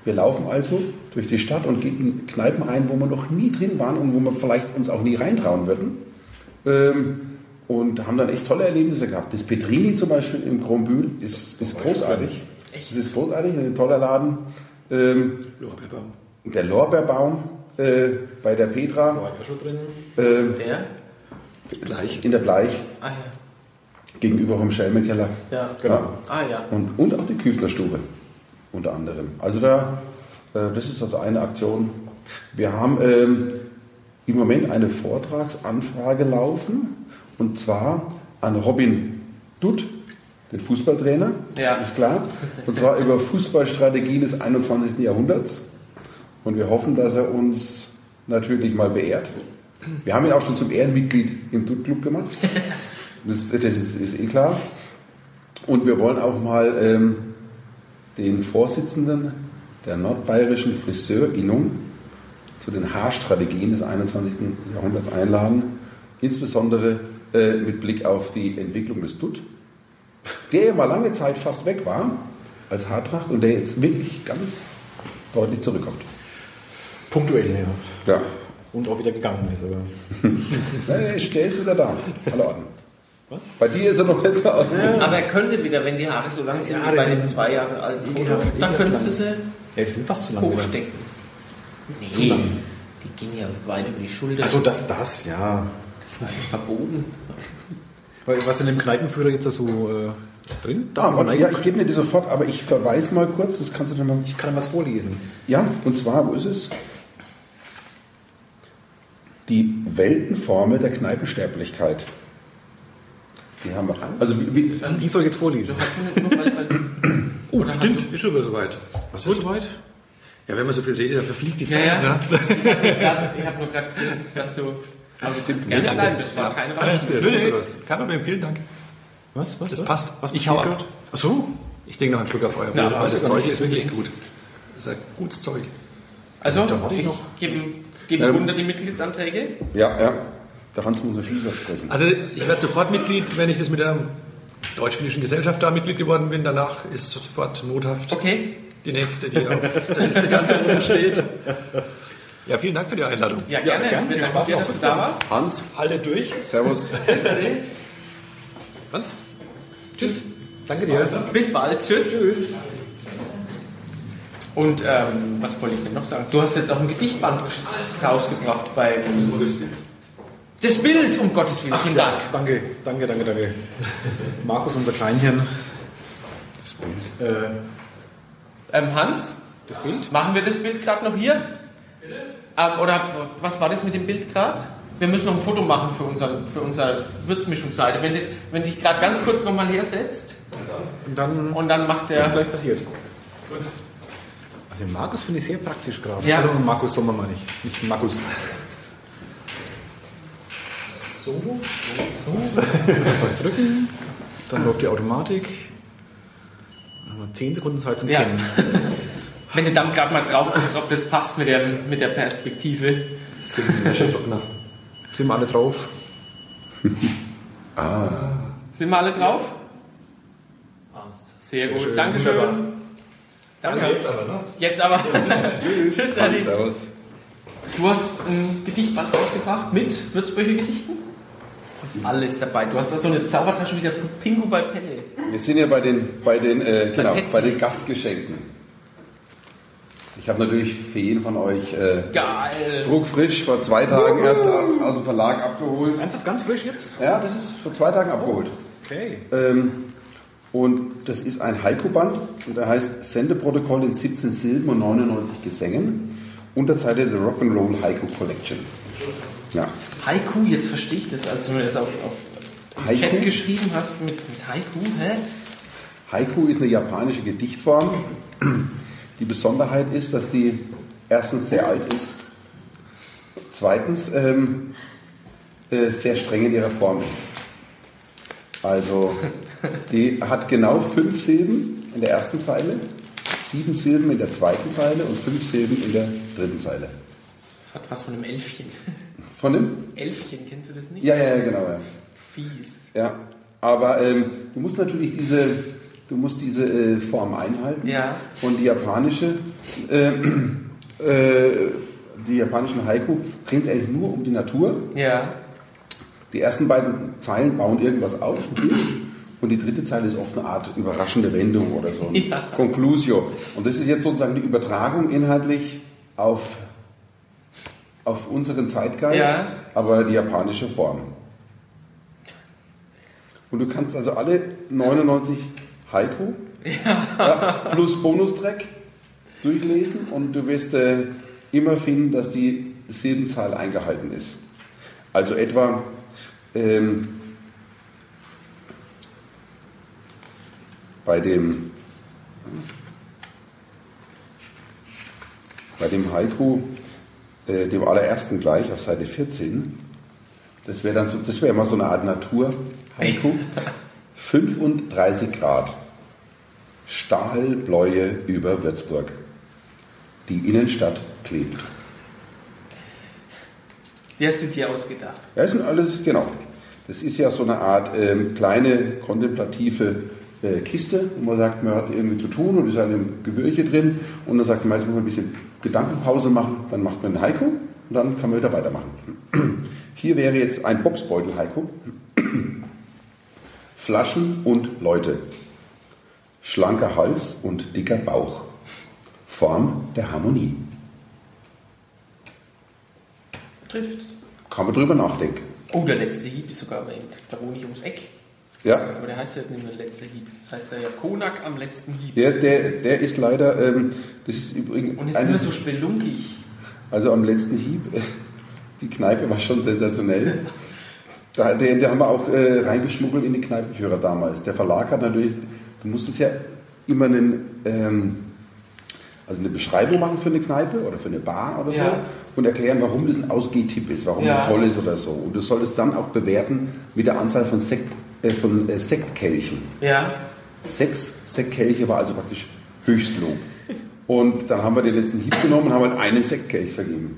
Wir laufen also durch die Stadt und gehen in Kneipen rein, wo wir noch nie drin waren und wo wir vielleicht uns auch nie reintrauen würden. Ähm, und haben dann echt tolle Erlebnisse gehabt. Das Petrini zum Beispiel im Kronbühl ist, ist großartig. Echt? Das ist großartig, ein toller Laden. Ähm, Lorbeerbaum. der Lorbeerbaum äh, bei der Petra War ja schon drin. äh, Wer? Bleich. in der Bleich Ah ja. gegenüber vom Schelmenkeller. Ja. Genau. Ah ja. Und, und auch die Küflerstube unter anderem. Also da, äh, das ist also eine Aktion, Wir haben ähm, im Moment eine Vortragsanfrage laufen und zwar an Robin Dutt, den Fußballtrainer, Ja. ist klar. Und zwar über Fußballstrategien des 21. Jahrhunderts. Und wir hoffen, dass er uns natürlich mal beehrt. Wir haben ihn auch schon zum Ehrenmitglied im Dutt Club gemacht. Das, ist- das ist, ist eh klar. Und wir wollen auch mal ähm, den Vorsitzenden der nordbayerischen Friseurinnung zu den Haarstrategien des 21. Jahrhunderts einladen, insbesondere äh, mit Blick auf die Entwicklung des Dutt, der ja mal lange Zeit fast weg war als Haartracht und der jetzt wirklich ganz deutlich zurückkommt. Punktuell, ja. Ja, Und auch wieder gegangen ist, aber. der ist, der ist wieder da. Alle Ordnung. Was? Bei dir ist er noch nicht so aus. Aber er könnte wieder, wenn die Haare so lang sind Ja, wie bei dem zwei Jahre alten Foto, Ekelhaft, dann könntest du sie Ja, die sind fast zu lang. hochstecken. Zu Nee, lang. die gehen ja weit über die Schulter. Achso, das, das, ja. das war verboten. Weil, Was in dem Kneipenführer jetzt da so äh, drin? Ah, man und, ja, ich gebe mir die sofort, aber ich verweise mal kurz, das kannst du dann mal. ich kann was vorlesen. Ja, und zwar, wo ist es? Die Weltenformel der Kneipensterblichkeit. Die haben wir. Also, wie, wie, Die soll ich jetzt vorlesen. Oh, stimmt, ist schon wieder soweit. Was ist soweit? Ja, wenn man so viel redet, dann verfliegt die Ja, Zeit. ja. Ne? Ich habe nur gerade gesehen, dass du. Aber stimmt gerne bleiben, das war keine Kein Problem, vielen Dank. Was? Was? Das was? passt. Was ich passiert hau gerade? ab. Achso. Ich denke noch einen Schluck auf euer Bier, weil das Zeug ist wirklich gut. Das ist ein gutes Zeug. Also, ich noch. gebe gebe Ähm. runter die Mitgliedsanträge. ja, ja. Der Hans muss einen Schließer sprechen. Also ich werde sofort Mitglied, wenn ich das mit der Deutsch-Finnischen Gesellschaft da Mitglied geworden bin. Danach ist sofort Nothaft Okay. die nächste, die auf der Liste ganz oben steht. Ja, vielen Dank für die Einladung. Ja, gerne. gerne. Wir Viel Spaß dir, noch. dass du da warst. Hans, Haltet durch. Servus. Hans? Tschüss. Danke dir. Bis bald. Tschüss. Tschüss. Und ähm, was wollte ich denn noch sagen? Du hast jetzt auch ein Gedichtband rausgebracht bei Das Bild, um Gottes Willen. Vielen Dank. Danke, danke, danke, danke. Markus, unser Kleinhirn. Das Bild. Äh, Ähm, Hans, das Bild? machen wir das Bild gerade noch hier? Ähm, oder was war das mit dem Bild gerade? Wir müssen noch ein Foto machen für, unser, für unsere Würzmischungsseite. Wenn, du- wenn dich gerade ganz kurz nochmal hersetzt Und dann und dann macht ist der. gleich passiert. Also den Markus finde ich sehr praktisch gerade. Ja. Also Markus Sommer meine ich, nicht Markus. So, so, so. Einfach drücken, dann läuft die Automatik. Dann haben wir 10 Sekunden Zeit zum Ja. Kennen. Wenn du dann gerade mal drauf guckst, ob das passt mit der, mit der Perspektive. Sind wir alle drauf? Sind wir alle drauf? Sehr, gut, schön, Dankeschön. wunderbar. Danke. Jetzt aber, ne? Jetzt aber. Tschüss, Adi. Servus. Du hast ein Gedichtband rausgebracht mit Würzburger-Gedichten? Du hast alles dabei. Du hast da so eine Zaubertasche wie der Pingu bei Pelle. Wir sind ja bei den, bei den, äh, genau, bei den Gastgeschenken. Ich habe natürlich für jeden von euch äh, Geil. druckfrisch vor zwei Tagen erst au- aus dem Verlag abgeholt. Ganz, ganz frisch jetzt? Ja, das ist vor zwei Tagen abgeholt. Okay. Ähm, und das ist ein Haiku-Band und der heißt Sendeprotokoll in 17 Silben und 99 Gesängen. Unterzeile The Rock'n'Roll Haiku Collection. Ja, Haiku, jetzt verstehe ich das, als du mir das auf, auf Haiku? Chat geschrieben hast mit, mit Haiku, hä? Haiku ist eine japanische Gedichtform. Die Besonderheit ist, dass die erstens sehr alt ist, zweitens ähm, äh, sehr streng in ihrer Form ist. Also, die hat genau fünf Silben in der ersten Zeile, sieben Silben in der zweiten Zeile und fünf Silben in der dritten Zeile. Das hat was von einem Elfchen. Von dem? Elfchen, kennst du das nicht? Ja, ja, ja, genau. Ja. Fies. Ja, aber ähm, du musst natürlich diese, du musst diese äh, Form einhalten. Ja. Und die japanische, äh, äh, die japanischen Haiku drehen sich eigentlich nur um die Natur. Ja. Die ersten beiden Zeilen bauen irgendwas auf und die dritte Zeile ist oft eine Art überraschende Wendung oder so. Ja. Conclusio. Und das ist jetzt sozusagen die Übertragung inhaltlich auf, auf unseren Zeitgeist, Ja. aber die japanische Form. Und du kannst also alle 99 Haiku ja, plus Bonustrack durchlesen und du wirst äh, immer finden, dass die Silbenzahl eingehalten ist. Also etwa ähm, bei dem bei dem Haiku, äh, dem allerersten gleich auf Seite 14, das wäre dann so, das wäre immer so eine Art Natur-Haiku. 35 Grad. Stahlbläue über Würzburg. Die Innenstadt klebt. Die hast du dir ausgedacht. Ja, das sind alles, genau. Das ist ja so eine Art ähm, kleine kontemplative äh, Kiste, wo man sagt, man hat irgendwie zu tun und ist eine Gewürche drin und dann sagt man, jetzt muss man ein bisschen Gedankenpause machen, dann macht man ein Haiku und dann kann man wieder weitermachen. Hier wäre jetzt ein Boxbeutel-Haiku. Flaschen und Leute. Schlanker Hals und dicker Bauch. Form der Harmonie. Trifft's. Kann man drüber nachdenken. Oh, der letzte Hieb ist sogar erwähnt. Da wohne ich ums Eck. Ja, Aber der heißt ja nicht mehr letzter Hieb. Das heißt ja Konak am letzten Hieb. der, der, der ist leider, ähm, das ist übrigens, Und ist immer so spelunkig. also am letzten Hieb, äh, die Kneipe war schon sensationell. Da, den, den haben wir auch äh, reingeschmuggelt in den Kneipenführer damals. Der Verlag hat natürlich, du musstest ja immer einen, ähm, also eine Beschreibung machen für eine Kneipe oder für eine Bar oder so Ja. und erklären, warum das ein Ausgehtipp ist, warum Ja. das toll ist oder so. Und du solltest dann auch bewerten mit der Anzahl von, Sekt, äh, von äh, Sektkelchen. Ja. Sechs Sektkelche war also praktisch Höchstlob. Und dann haben wir den letzten Hieb genommen und haben halt einen Sektkelch vergeben.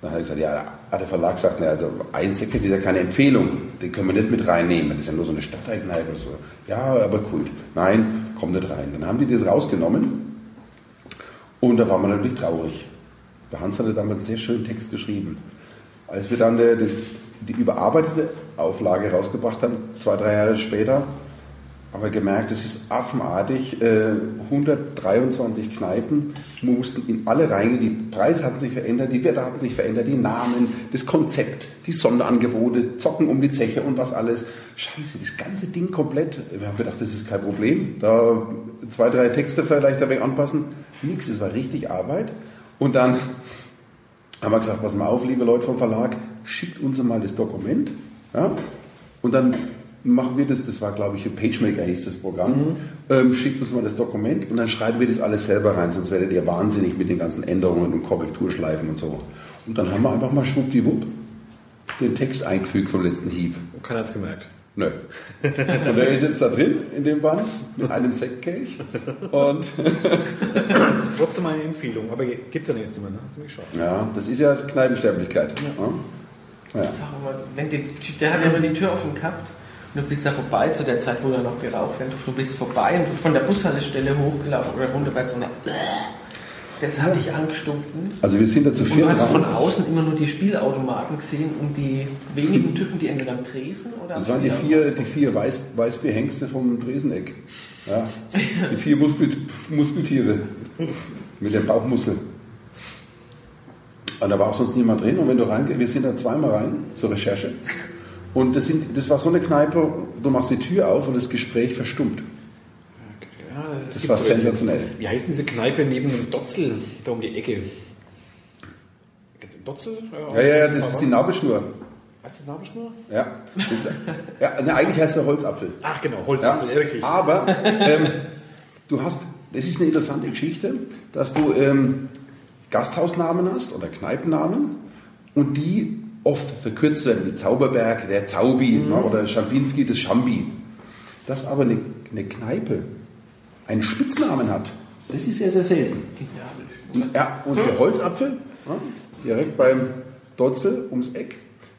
Dann hat er gesagt, ja, hat der Verlag gesagt, na, also ein Sektkelch ist ja keine Empfehlung, den können wir nicht mit reinnehmen, das ist ja nur so eine Stadtteilkneipe oder so. Ja, aber Kult. Nein, kommt nicht rein. Dann haben die das rausgenommen und da waren wir natürlich traurig. Der Hans hatte damals einen sehr schönen Text geschrieben. Als wir dann äh, das, die überarbeitete Auflage rausgebracht haben, zwei, drei Jahre später, haben wir gemerkt, es ist affenartig. Äh, 123 Kneipen mussten in alle reingehen. Die Preise hatten sich verändert, die Werte hatten sich verändert, die Namen, das Konzept, die Sonderangebote, Zocken um die Zeche und was alles. Scheiße, das ganze Ding komplett. Wir haben gedacht, das ist kein Problem. Da zwei, drei Texte vielleicht ein wenig anpassen. Nix, es war richtig Arbeit. Und dann haben wir gesagt, pass mal auf, liebe Leute vom Verlag, schickt uns mal das Dokument. Ja? Und dann machen wir das, das war glaube ich ein PageMaker hieß das Programm, ähm, schickt uns mal das Dokument und dann schreiben wir das alles selber rein, sonst werdet ihr wahnsinnig mit den ganzen Änderungen und Korrekturschleifen und so. Und dann haben wir einfach mal schwuppdiwupp den Text eingefügt vom letzten Hieb. Keiner hat es gemerkt. Nö. Und der ist jetzt da drin in dem Band mit einem Sektkelch und Trotzdem eine Empfehlung, aber gibt es ja nicht mehr, ne? Ziemlich schade. ja, das ist ja Kneipensterblichkeit. Ja. Ja. Sag mal, wenn die, der hat ja immer die Tür offen gehabt und du bist da vorbei zu der Zeit, wo er noch geraucht hat. Du bist vorbei und von der Bushaltestelle hochgelaufen oder runter bei so einer. Das hat dich angestunken. Also wir sind da zu Und du viert hast dran. von außen immer nur die Spielautomaten gesehen und die wenigen Typen, die entweder am Tresen oder Das waren die vier, die vier Weiß, Weißbierhengste vom Dreseneck. Ja. Die vier Muskel, Muskeltiere mit der Bauchmuskel. Und da war auch sonst niemand drin. Und wenn du reingehst, wir sind da zweimal rein zur Recherche. Und das, sind, das war so eine Kneipe, du machst die Tür auf und das Gespräch verstummt. Ja, das, Das war so- sensationell. Wie heißt diese Kneipe neben dem Dotzel, da um die Ecke? Du den Dotzel? Ja, ja, ja, das ist die Nabelschnur. Ist das Nabelschnur? Ja, das ja ne, eigentlich heißt der Holzapfel. Ach genau, Holzapfel, ja, richtig. aber ähm, du hast, das ist eine interessante Geschichte, dass du ähm, Gasthausnamen hast oder Kneipennamen und die oft verkürzt werden, wie Zauberberg, der Zaubi ne, oder Schambinski, das Schambi. Dass aber eine, eine Kneipe einen Spitznamen hat, das ist sehr, sehr selten. Und, ja, und der Holzapfel, ja, direkt beim Dotzel ums Eck,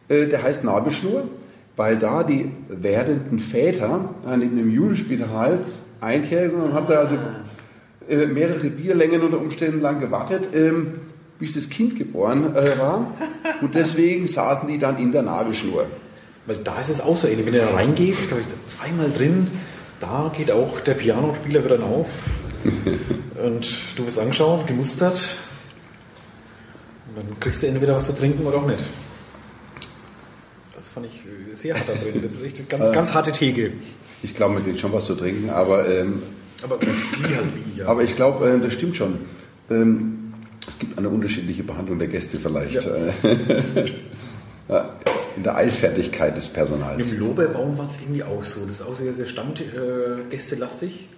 äh, der heißt Nabelschnur, weil da die werdenden Väter äh, neben dem Judenspital einkehren und hat da also äh, mehrere Bierlängen unter Umständen lang gewartet, ähm, bis das Kind geboren äh, war. Und deswegen saßen die dann in der Nabelschnur. Weil da ist es auch so ähnlich. Wenn du da reingehst, glaube ich, zweimal drin, da geht auch der Pianospieler wieder auf. und du wirst angeschaut, gemustert. Und dann kriegst du entweder was zu trinken oder auch nicht. Das fand ich äh, sehr hart da drin. Das ist echt eine ganz, ganz harte Theke. Ich glaube, man kriegt schon was zu trinken, aber, ähm, Aber sie halt wie, ja. aber ich glaube, äh, das stimmt schon. Ähm, es gibt eine unterschiedliche Behandlung der Gäste vielleicht. Ja. In der Eilfertigkeit des Personals. Dem Lorbeerbaum war es irgendwie auch so. Das ist auch sehr, sehr stammgästelastig.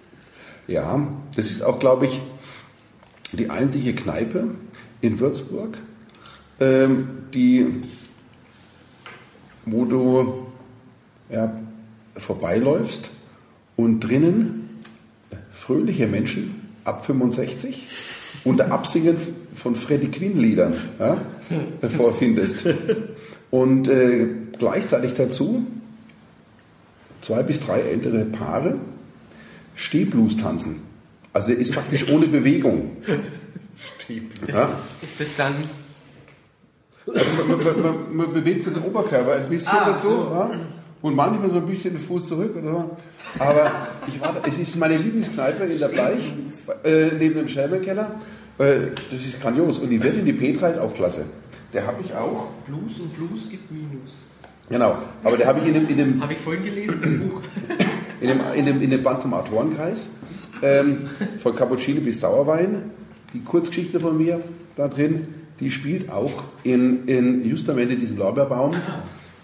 Ja, das ist auch, glaube ich, die einzige Kneipe in Würzburg, ähm, die, wo du ja, vorbeiläufst und drinnen fröhliche Menschen ab 65 unter Absingen von Freddie Quinn Liedern ja, vorfindest. Und äh, gleichzeitig dazu zwei bis drei ältere Paare Stehblues tanzen. Also der ist praktisch ohne Bewegung. Das, Ja. Ist das dann. Also man, man, man, man bewegt den Oberkörper ein bisschen Ah, dazu so. ja? Und manchmal so ein bisschen den Fuß zurück. Oder? so. Aber ich war, es ist meine Lieblingskneipe in der Bleich, äh, neben dem Schnellbeerkeller. Äh, das ist grandios. Und die Wirtin, die Petra, ist auch klasse. Der habe ich auch. Blues und Blues gibt Minus. Genau. Aber der habe ich in dem, in dem Habe ich vorhin gelesen im Buch. in dem, in dem, in dem Band vom Autorenkreis, ähm, von Cappuccino bis Sauerwein, die Kurzgeschichte von mir da drin, die spielt auch in, in Justamente diesem Lorbeerbaum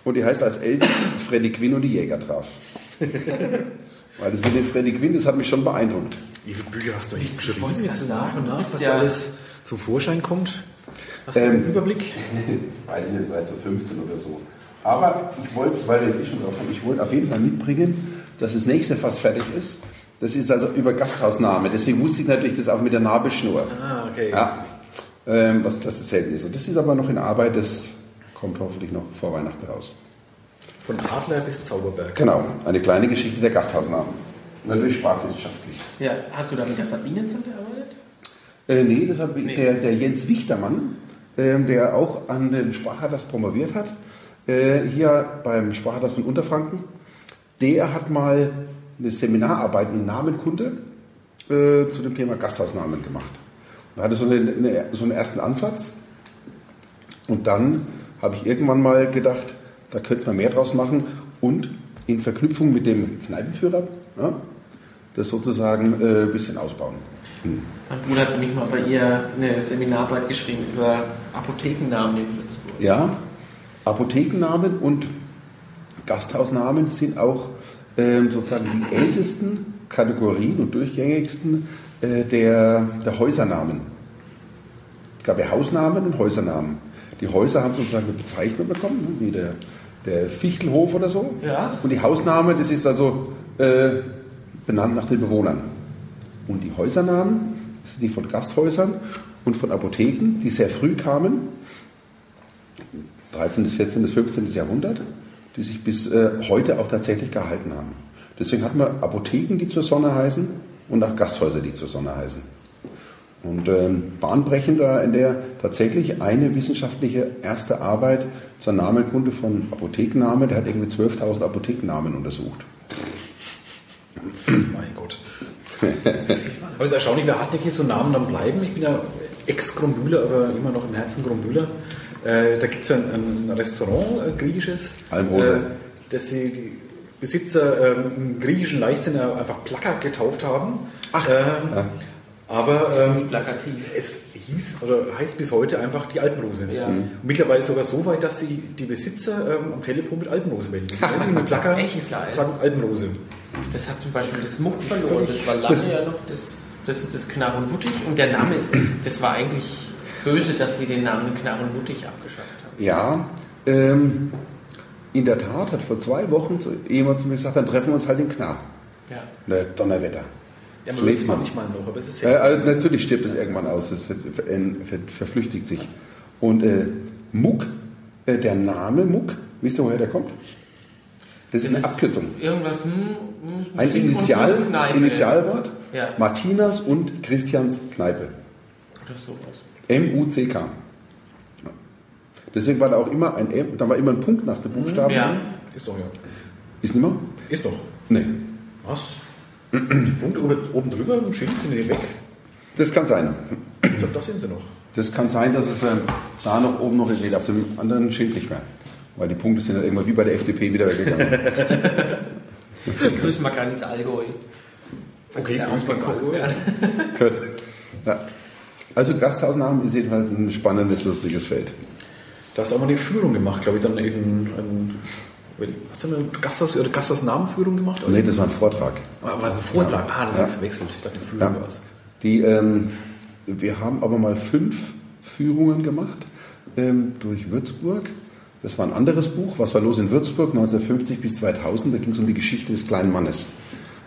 und die heißt als Elvis Freddy Quinn und die Jäger traf. Weil das mit dem Freddy Quinn, das hat mich schon beeindruckt. Wie viele Bücher hast du eigentlich Ich geschrieben? so gerade nach und nach, was ja- da alles zum Vorschein kommt? Hast du Ähm, einen Überblick? Weiß ich nicht, es war jetzt so 15 oder so. Aber ich wollte es, weil wir jetzt eh schon drauf haben, ich wollte auf jeden Fall mitbringen, dass das nächste fast fertig ist. Das ist also über Gasthausname. Deswegen wusste ich natürlich das auch mit der Nabelschnur. Ah, okay. Ja, ähm, was das selten ist. Und das ist aber noch in Arbeit, das kommt hoffentlich noch vor Weihnachten raus. Von Adler bis Zauberberg. Genau, eine kleine Geschichte der Gasthausnamen. Natürlich sprachwissenschaftlich. Ja, hast du da mit der Sabine zusammengearbeitet? Äh, nee, das hat Nee. Der, der Jens Wichtermann, ähm, der auch an dem Sprachatlas promoviert hat, äh, hier beim Sprachatlas von Unterfranken, der hat mal eine Seminararbeit in Namenkunde äh, zu dem Thema Gasthausnamen gemacht. Da hatte so, eine, eine, so einen ersten Ansatz und dann habe ich irgendwann mal gedacht, da könnte man mehr draus machen und in Verknüpfung mit dem Kneipenführer ja, das sozusagen äh, ein bisschen ausbauen. Mein Bruder hat nämlich mal bei ihr eine Seminararbeit geschrieben über Apothekennamen in Würzburg. Ja, Apothekennamen und Gasthausnamen sind auch ähm, sozusagen die ältesten Kategorien und durchgängigsten äh, der, der Häusernamen. Es gab ja Hausnamen und Häusernamen. Die Häuser haben sozusagen eine Bezeichnung bekommen, ne, wie der, der Fichtelhof oder so. Ja. Und die Hausname, das ist also äh, benannt nach den Bewohnern. Und die Häusernamen, das sind die von Gasthäusern und von Apotheken, die sehr früh kamen, 13., 14., 15. Jahrhundert, die sich bis äh, heute auch tatsächlich gehalten haben. Deswegen hat man Apotheken, die zur Sonne heißen, und auch Gasthäuser, die zur Sonne heißen. Und ähm, bahnbrechender in der tatsächlich eine wissenschaftliche erste Arbeit zur Namenkunde von Apothekennamen, der hat irgendwie 12.000 Apothekennamen untersucht. Mein Gott. aber es ist erstaunlich, wie hartnäckig so Namen dann bleiben. Ich bin ja Ex-Grombühler, aber immer noch im Herzen Grombühler. Äh, da gibt es ein, ein Restaurant, ein griechisches, Almrose. äh, das die, die Besitzer ähm, im griechischen Leichtsinn einfach Plaka getauft haben. Ach, ähm, ja. Aber ähm, es hieß oder heißt bis heute einfach die Alpenrose. Ja. Und mittlerweile sogar so weit, dass die, die Besitzer ähm, am Telefon mit Alpenrose melden. Sie mit geil. sagen Alpenrose. Das hat zum Beispiel das Muck verloren. Das war lange Das- ja noch das, das, das Knarr und Wuttig. Und der Name ist, das war eigentlich böse, dass sie den Namen Knarr und Wuttig abgeschafft haben. Ja, ähm, in der Tat hat vor zwei Wochen jemand zu mir gesagt, dann treffen wir uns halt im Knarr. Ja. Ne, Donnerwetter. Ja, Das man lebt lebt man. manchmal noch, aber es ist Äh, ja. also natürlich stirbt es irgendwann aus, es ver, ver, ver, verflüchtigt sich. Und äh, Muck, äh, der Name Muck, wisst ihr, woher der kommt? Das ist eine Das ist- Abkürzung. Irgendwas, hm, hm, Ein Initial, Kneipe. Initialwort. Ja. Martinas und Christians Kneipe. Oder sowas. M-U-C-K. Deswegen war da auch immer ein M, da war immer ein Punkt nach dem Buchstaben. Ja. Ist doch, ja. Ist nicht mehr? Ist doch. Nee. Was? Die Punkte oben, oben drüber im Schild sind die weg. Das kann sein. Ich glaube, da sind sie noch. Das kann sein, dass es ähm, da noch oben noch steht, auf dem anderen Schild nicht mehr. Weil die Punkte sind dann irgendwann wie bei der FDP wieder weggegangen. Grüßen wir gerade ins Allgäu. Okay, Ja, grüß mal auch Allgäu. Ja. Gut. Ja. Also Gasthausnamen ist jedenfalls ein spannendes, lustiges Feld. Da hast du auch mal eine Führung gemacht, glaube ich, dann eben. Hast du eine Gasthaus- oder Gasthausnamenführung gemacht? Nee, das war ein Vortrag. Ah, war das ein Vortrag? Ja. Ah, das Ja. ist gewechselt. Ich dachte, eine Führung Ja. war es. Die, ähm, wir haben aber mal fünf Führungen gemacht ähm, durch Würzburg. Das war ein anderes Buch, Was war los in Würzburg 1950 bis 2000. Da ging es um die Geschichte des kleinen Mannes.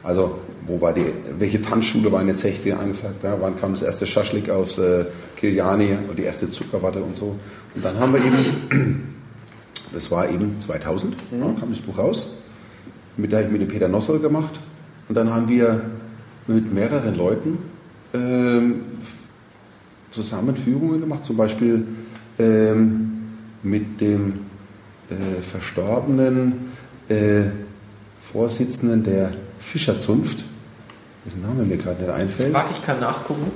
Also, wo war die, welche Tanzschule war in den 60ern angesagt? Ja, wann kam das erste Schaschlik aus äh, Kiliani und die erste Zuckerwatte und so. Und dann haben wir eben, das war eben 2000, ja, kam das Buch raus. Mit der habe ich mit dem Peter Nossel gemacht. Und dann haben wir mit mehreren Leuten ähm, Zusammenführungen gemacht, zum Beispiel ähm, mit dem äh, verstorbenen äh, Vorsitzenden der Fischerzunft, dessen Name mir gerade nicht einfällt. Warte, ich kann nachgucken.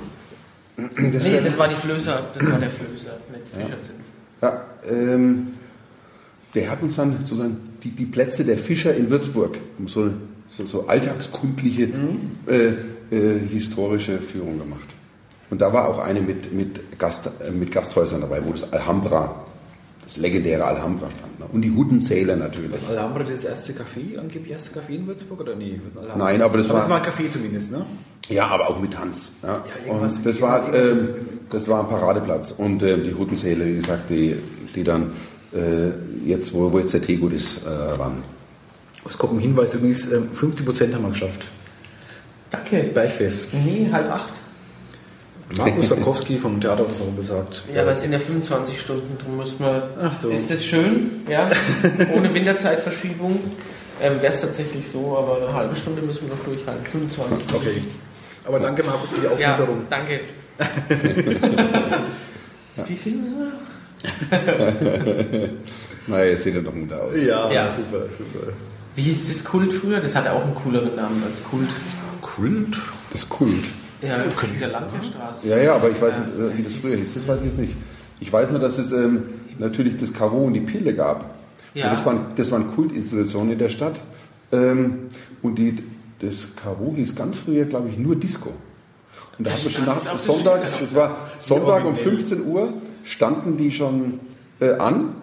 Das nee, das war die Flößer, das war der Flößer mit Fischerzünft. Ja, ähm, der hat uns dann sozusagen die, die Plätze der Fischer in Würzburg, um so, so, so alltagskundliche äh, äh, historische Führung gemacht. Und da war auch eine mit, mit, Gast, äh, mit Gasthäusern dabei, wo das Alhambra, das legendäre Alhambra stand. Ne? Und die Huttenzähler natürlich. Das Alhambra das erste Café, angeblich erste Café in Würzburg oder nee? Nein, aber das war- das war ein Café zumindest, ne? Ja, aber auch mit Tanz. Ja. irgendwas- und das war, irgendwas- ähm, das war ein Paradeplatz. Und ähm, die Huttensäle, wie gesagt, die, die dann jetzt, wo, wo jetzt der Teegut ist, äh, waren. Es kommt ein Hinweis übrigens, ähm, 50% haben wir geschafft. Danke. Bergfest. Nee, halb acht. Markus Sarkowski vom Theaterensemble sagt. Ja, aber es sind ja 25 Stunden, darum müssen wir. Ach so. Ist das schön? Ja. Ohne Winterzeitverschiebung ähm, wäre es tatsächlich so, aber eine halbe Stunde müssen wir noch durchhalten. 25. Okay. Aber danke Markus für die Ja, Aufmunterung. danke. Wie viel müssen wir? Naja, ihr seht ja doch munter aus. Ja, Ja. super, super. Wie hieß das Kult früher? Das hatte auch einen cooleren Namen als Kult. Kult? Das Kult. Ja, der Landwehrstraße. Ja, ja, aber ich weiß nicht, äh, wie das früher hieß. Das weiß ich jetzt nicht. Ich weiß nur, dass es ähm, natürlich das Kavo und die Pille gab. Ja. Und das waren, das waren Kultinstitutionen in der Stadt. Ähm, und die, das Kavo hieß ganz früher, glaube ich, nur Disco. Und da hat man schon nach Sonntag, das war Sonntag um 15 Uhr, standen die schon äh, an,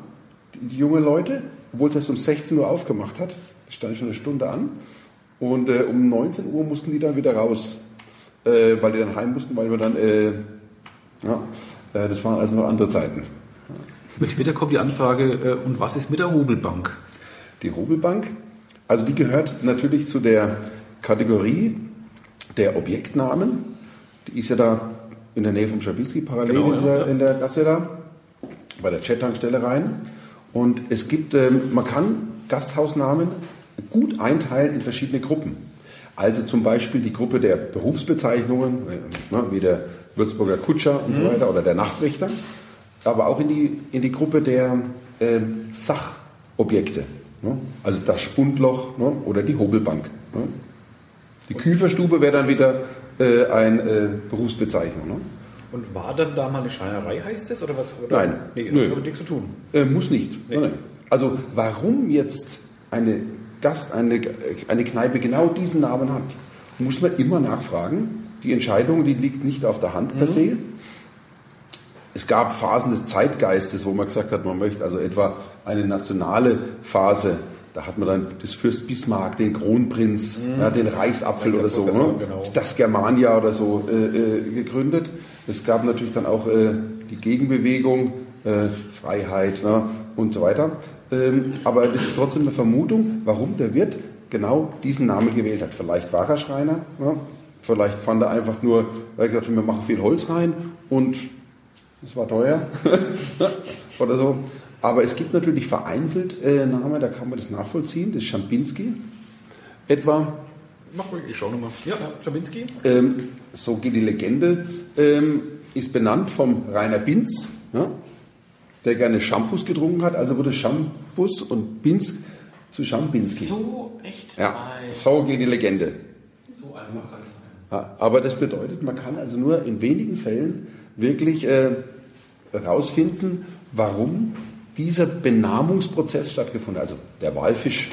die, jungen Leute, obwohl es erst um 16 Uhr aufgemacht hat. Stand schon eine Stunde an. Und äh, um 19 Uhr mussten die dann wieder raus, äh, weil die dann heim mussten, weil wir dann, äh, ja, äh, das waren also noch andere Zeiten. Über Twitter kommt die Anfrage, äh, und was ist mit der Hobelbank? Die Hobelbank, also die gehört natürlich zu der Kategorie der Objektnamen. Die ist ja da in der Nähe vom Schabinski parallel Genau, in, der, ja. in der Gasse da, bei der Chat-Tankstelle rein. Und es gibt, ähm, man kann Gasthausnamen gut einteilen in verschiedene Gruppen. Also zum Beispiel die Gruppe der Berufsbezeichnungen, äh, ne, wie der Würzburger Kutscher und Mhm. so weiter oder der Nachtwächter, aber auch in die, in die Gruppe der ähm, Sachobjekte. Ne? Also das Spundloch ne? oder die Hobelbank. Ne? Die Küferstube wäre dann wieder äh, eine äh, Berufsbezeichnung. Ne? Und war dann da mal eine Schreinerei, heißt das? Oder was? Oder? Nein. Nee, Nö. hat mit nichts zu tun. Äh, muss nicht. Nein, nein. Also warum jetzt eine Gast, eine, eine Kneipe genau diesen Namen hat, muss man immer nachfragen. Die Entscheidung, die liegt nicht auf der Hand per se. Es gab Phasen des Zeitgeistes, wo man gesagt hat, man möchte also etwa eine nationale Phase. Da hat man dann das Fürst Bismarck, den Kronprinz, ja, den Reichsapfel oder so, ne? genau. das Germania oder so äh, äh, gegründet. Es gab natürlich dann auch äh, die Gegenbewegung, äh, Freiheit ne? und so weiter. Ähm, aber das ist trotzdem eine Vermutung, warum der Wirt genau diesen Namen gewählt hat. Vielleicht war er Schreiner, ja? vielleicht fand er einfach nur, er hat gesagt, wir machen viel Holz rein und es war teuer oder so. Aber es gibt natürlich vereinzelt äh, Namen, da kann man das nachvollziehen. Das ist Schampinski etwa. Mach mal, ich schau nochmal. Ja, Schabinski. Ähm, so geht die Legende, ähm, ist benannt vom Rainer Binz, ja, der gerne Shampoos getrunken hat, also wurde Shampoos und Binz zu Schampinski. So echt? Ja, so geht die Legende. So einfach kann es sein. Ja, aber das bedeutet, man kann also nur in wenigen Fällen wirklich äh, herausfinden, warum dieser Benamungsprozess stattgefunden hat. Also der Walfisch,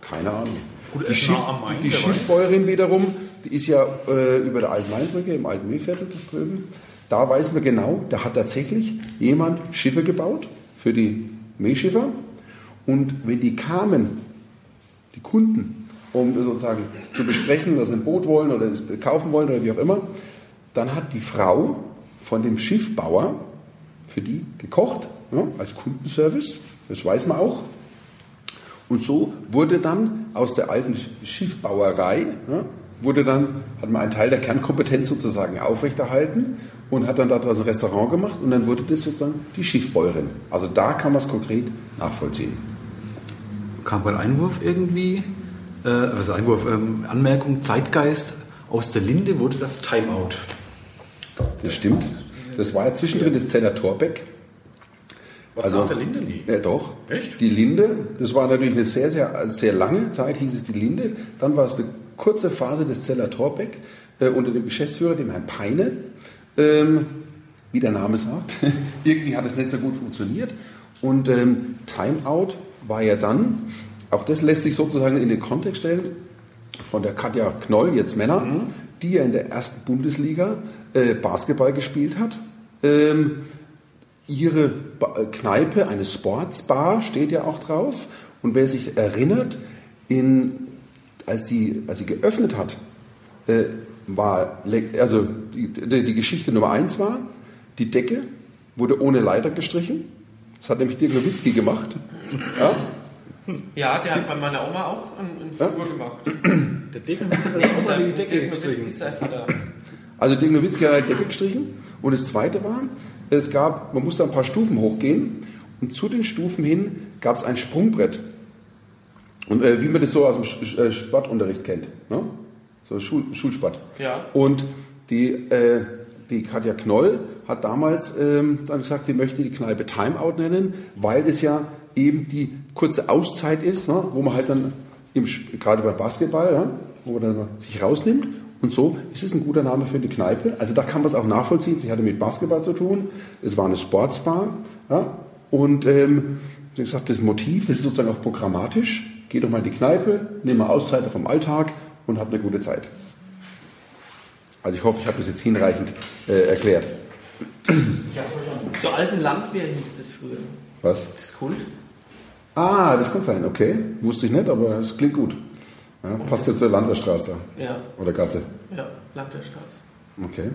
keine Ahnung. Gut, die, Schiff, Main, die wer weiß. Schiffbäuerin wiederum, die ist ja äh, über der Alten Mainbrücke im Alten Meerviertel drüben. Da weiß man genau, da hat tatsächlich jemand Schiffe gebaut für die Meerschiffer. Und wenn die kamen, die Kunden, um sozusagen zu besprechen, dass sie ein Boot wollen oder es kaufen wollen oder wie auch immer, dann hat die Frau von dem Schiffbauer für die gekocht, ja, als Kundenservice, das weiß man auch. Und so wurde dann aus der alten Schiffbauerei, ja, wurde dann, hat man einen Teil der Kernkompetenz sozusagen aufrechterhalten und hat dann daraus ein Restaurant gemacht und dann wurde das sozusagen die Schiffbäuerin. Also da kann man es konkret nachvollziehen. Kam bei Einwurf irgendwie, äh, was ist Einwurf, ähm, Anmerkung, Zeitgeist, aus der Linde wurde das Timeout. Das stimmt. Das war ja zwischendrin das Zeller Torbeck. Was Also- nach der Linde liegt. Ja, doch. Echt? Die Linde, das war natürlich eine sehr, sehr, sehr lange Zeit, hieß es die Linde. Dann war es eine kurze Phase des Zeller Torbeck äh, unter dem Geschäftsführer, dem Herrn Peine. Ähm, wie der Name sagt, irgendwie hat es nicht so gut funktioniert. Und ähm, Timeout war ja dann, auch das lässt sich sozusagen in den Kontext stellen, von der Katja Knoll, jetzt Männer, die ja in der ersten Bundesliga äh, Basketball gespielt hat. Ähm, ihre äh, Kneipe, eine Sportsbar, steht ja auch drauf. Und wer sich erinnert, in, als, die, als sie geöffnet hat, äh, war, also die, die, Geschichte Nummer eins war, die Decke wurde ohne Leiter gestrichen. Das hat nämlich Dirk Nowitzki gemacht. Ja? Ja, der hat bei meiner Oma auch einen, einen Ja? Flur gemacht. Der Decken hat Nee, auch mal sein, die Decke Dirk Nowitzki gestrichen. Also Dirk Nowitzki hat die Decke gestrichen. Und das Zweite war, es gab, man musste ein paar Stufen hochgehen und zu den Stufen hin gab es ein Sprungbrett. Und äh, wie man das so aus dem äh, Sportunterricht kennt. Ne? So Schul Schulsport. Ja. Und die, äh, die Katja Knoll hat damals ähm, dann gesagt, sie möchte die Kneipe Timeout nennen, weil das ja eben die kurze Auszeit ist, ne? wo man halt dann im, gerade beim Basketball, ja? wo man dann sich rausnimmt. Und so ist es ein guter Name für eine Kneipe. Also da kann man es auch nachvollziehen. Sie hatte mit Basketball zu tun. Es war eine Sportsbar. Ja? Und ähm, wie gesagt, das Motiv, das ist sozusagen auch programmatisch. Geh doch mal in die Kneipe, nimm mal Auszeit vom Alltag und hab eine gute Zeit. Also ich hoffe, ich habe das jetzt hinreichend äh, erklärt. Zur alten Landwehr hieß das früher. Was? Das Kult. Ah, das kann sein, okay. Wusste ich nicht, aber es klingt gut. Ja, passt jetzt zur Landwehrstraße. Ja, Oder Gasse. ja, Landwehrstraße. Okay.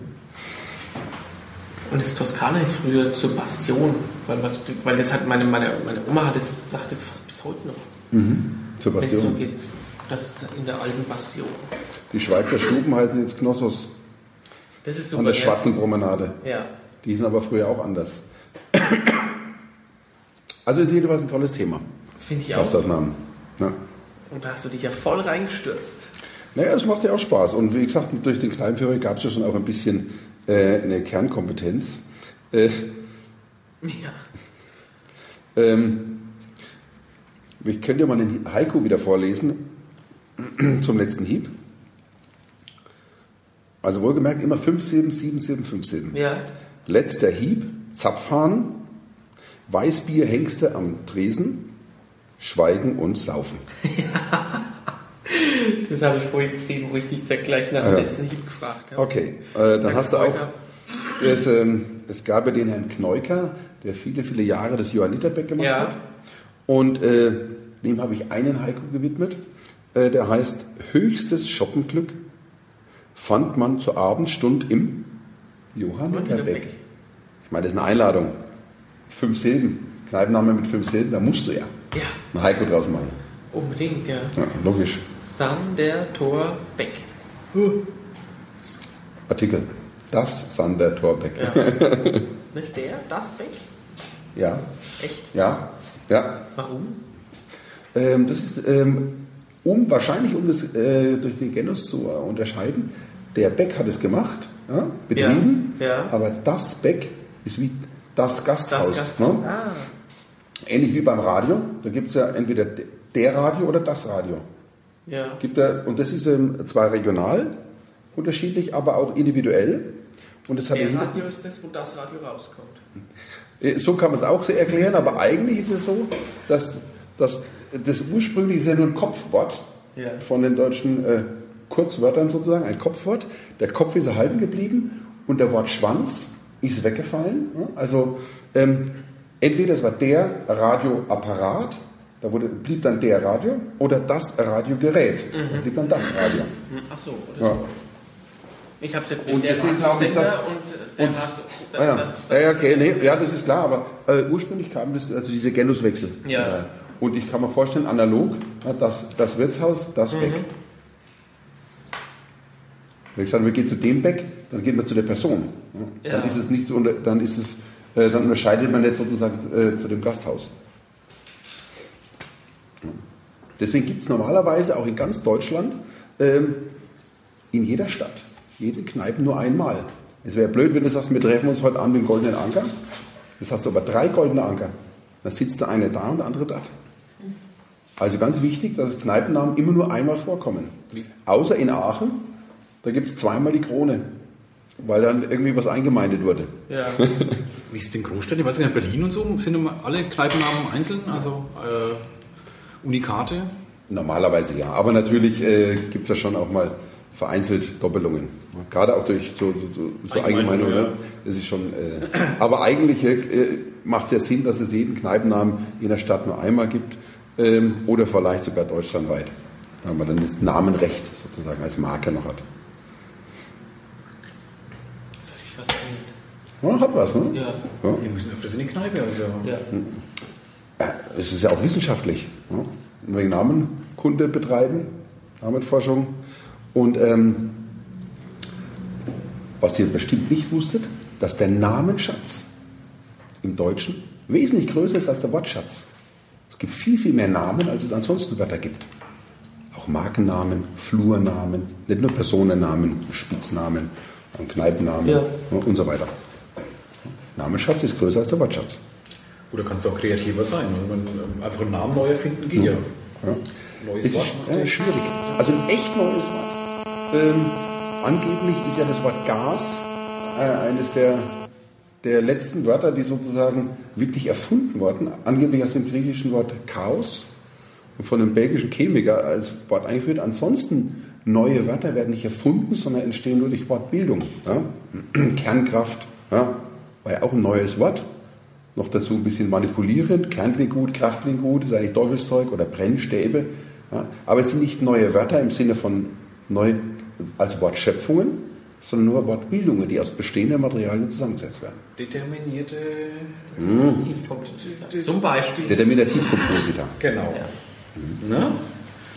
Und das Toskana ist früher zur Bastion, weil, was, weil das hat meine, meine, meine Oma hat das, sagt das fast bis heute noch, Zur wenn es so Bastion. geht. Das ist in der alten Bastion. Die Schweizer Stuben heißen jetzt Knossos Das ist super. an der? Schwarzen Promenade. Ja. Die hießen aber früher auch anders. Also ist jedenfalls ein tolles Thema, Finde ich auch. das Namen. Ja. Und da hast du dich ja voll reingestürzt. Naja, es macht ja auch Spaß. Und wie gesagt, durch den Kleinführer gab es ja schon auch ein bisschen äh, eine Kernkompetenz. Äh, Ja. ähm, ich könnte dir mal den Haiku wieder vorlesen zum letzten Hieb. Also wohlgemerkt immer 5 Silben, 7 Silben, 5 Silben. Ja. Letzter Hieb, Zapfhahn, Weißbier, Hengste am Tresen, Schweigen und Saufen. Das habe ich vorhin gesehen, wo ich dich da gleich nach dem Ja. letzten Hieb gefragt habe. Okay, äh, dann hast du auch, es, ähm, es gab ja den Herrn Kneuker, der viele, viele Jahre das Johanniterbeck gemacht Ja. hat. Und äh, dem habe ich einen Haiku gewidmet, äh, der heißt Höchstes Schoppenglück fand man zur Abendstund im Johanniterbeck. Ich meine, das ist eine Einladung. Fünf Silben, Kneipenname mit fünf Silben, da musst du ja Ja, ein Haiku draus machen. unbedingt, ja. Ja, logisch. Sander Tor Beck. Artikel. Das Sander Torbeck. Ja. Nicht der? Das Beck? ja. Echt? Ja, ja. Warum? Ähm, das ist ähm, um, wahrscheinlich, um das äh, durch den Genus zu äh, unterscheiden. Der Beck hat es gemacht, ja, betrieben, Ja, ja. aber das Beck ist wie das Gasthaus. Das Gast. Ne? Ah, Ähnlich wie beim Radio. Da gibt es ja entweder der Radio oder das Radio. ja. Gibt ja, und das ist ähm, zwar regional unterschiedlich, aber auch individuell. Und das hat Der Radio ist das, wo das Radio rauskommt. So kann man es auch so erklären, aber eigentlich ist es so, dass, dass das ursprünglich ist ja nur ein Kopfwort Ja. von den deutschen äh, Kurzwörtern sozusagen, ein Kopfwort. Der Kopf ist erhalten geblieben und der Wort Schwanz ist weggefallen. Ja? Also ähm, entweder es war der Radioapparat, da wurde, blieb dann der Radio, oder das Radiogerät, da blieb dann das Radio. Ach so, oder Ja. so. Ich habe jetzt Und deswegen glaube ich, dass- und und- Ah, ja. das, ja, okay, nee, ja, das ist klar, aber äh, ursprünglich kam das, also diese Genuswechsel. Ja. Und ich kann mir vorstellen, analog, das, das Wirtshaus, das weg. Wenn ich sage, wir gehen zu dem weg, dann geht man zu der Person. Ja. Dann ist es nicht so, dann ist es, äh, dann unterscheidet man nicht sozusagen äh, zu dem Gasthaus. Deswegen gibt es normalerweise auch in ganz Deutschland ähm, in jeder Stadt, jeden Kneipen nur einmal. Es wäre blöd, wenn du sagst, wir treffen uns heute Abend im Goldenen Anker. Das hast du aber drei goldene Anker. Da sitzt der eine da und der andere dort. Also ganz wichtig, dass Kneipennamen immer nur einmal vorkommen. Außer in Aachen, da gibt es zweimal die Krone, weil dann irgendwie was eingemeindet wurde. ja. Wie ist es in Großstädten? Ich weiß nicht, in Berlin und so sind immer alle Kneipennamen einzeln, also äh, Unikate. Normalerweise ja, aber natürlich äh, gibt es ja schon auch mal vereinzelt Doppelungen. Gerade auch durch so, so, so, Allgemeinung, Allgemeinung. ja. Ne? Das ist schon, äh, aber eigentlich äh, macht es ja Sinn, dass es jeden Kneipennamen in der Stadt nur einmal gibt ähm, oder vielleicht sogar deutschlandweit, weil man dann das Namenrecht sozusagen als Marke noch hat. Völlig faszinierend. Ja, hat was, ne? Ja. Ja. Wir müssen öfters in die Kneipe. Also. Ja. Ja, es ist ja auch wissenschaftlich. Ja? Wegen Namenkunde betreiben, Namenforschung. Und ähm, was ihr bestimmt nicht wusstet, dass der Namensschatz im Deutschen wesentlich größer ist als der Wortschatz. Es gibt viel, viel mehr Namen, als es ansonsten Wörter gibt. Auch Markennamen, Flurnamen, nicht nur Personennamen, Spitznamen, Kneipennamen Ja. und so weiter. Namensschatz ist größer als der Wortschatz. Oder kannst du auch kreativer sein. Man, ähm, einfach einen Namen neu erfinden geht ja. Ja. Neues Es ist Wort. äh, schwierig. Also ein echt neues Wort. Ähm, angeblich ist ja das Wort Gas äh, eines der, der letzten Wörter, die sozusagen wirklich erfunden wurden. Angeblich aus dem griechischen Wort Chaos und von einem belgischen Chemiker als Wort eingeführt. Ansonsten neue Wörter werden nicht erfunden, sondern entstehen nur durch Wortbildung. Ja? Kernkraft ja? War ja auch ein neues Wort. Noch dazu ein bisschen manipulierend, Kern klingt gut, Kraft klingt gut, ist eigentlich Teufelszeug oder Brennstäbe. Ja. Aber es sind nicht neue Wörter im Sinne von neu als Wortschöpfungen, sondern nur Wortbildungen, die aus bestehenden Materialien zusammengesetzt werden. Determinierte. Zum Beispiel. Determinativkompositor. Genau. Ja. Na?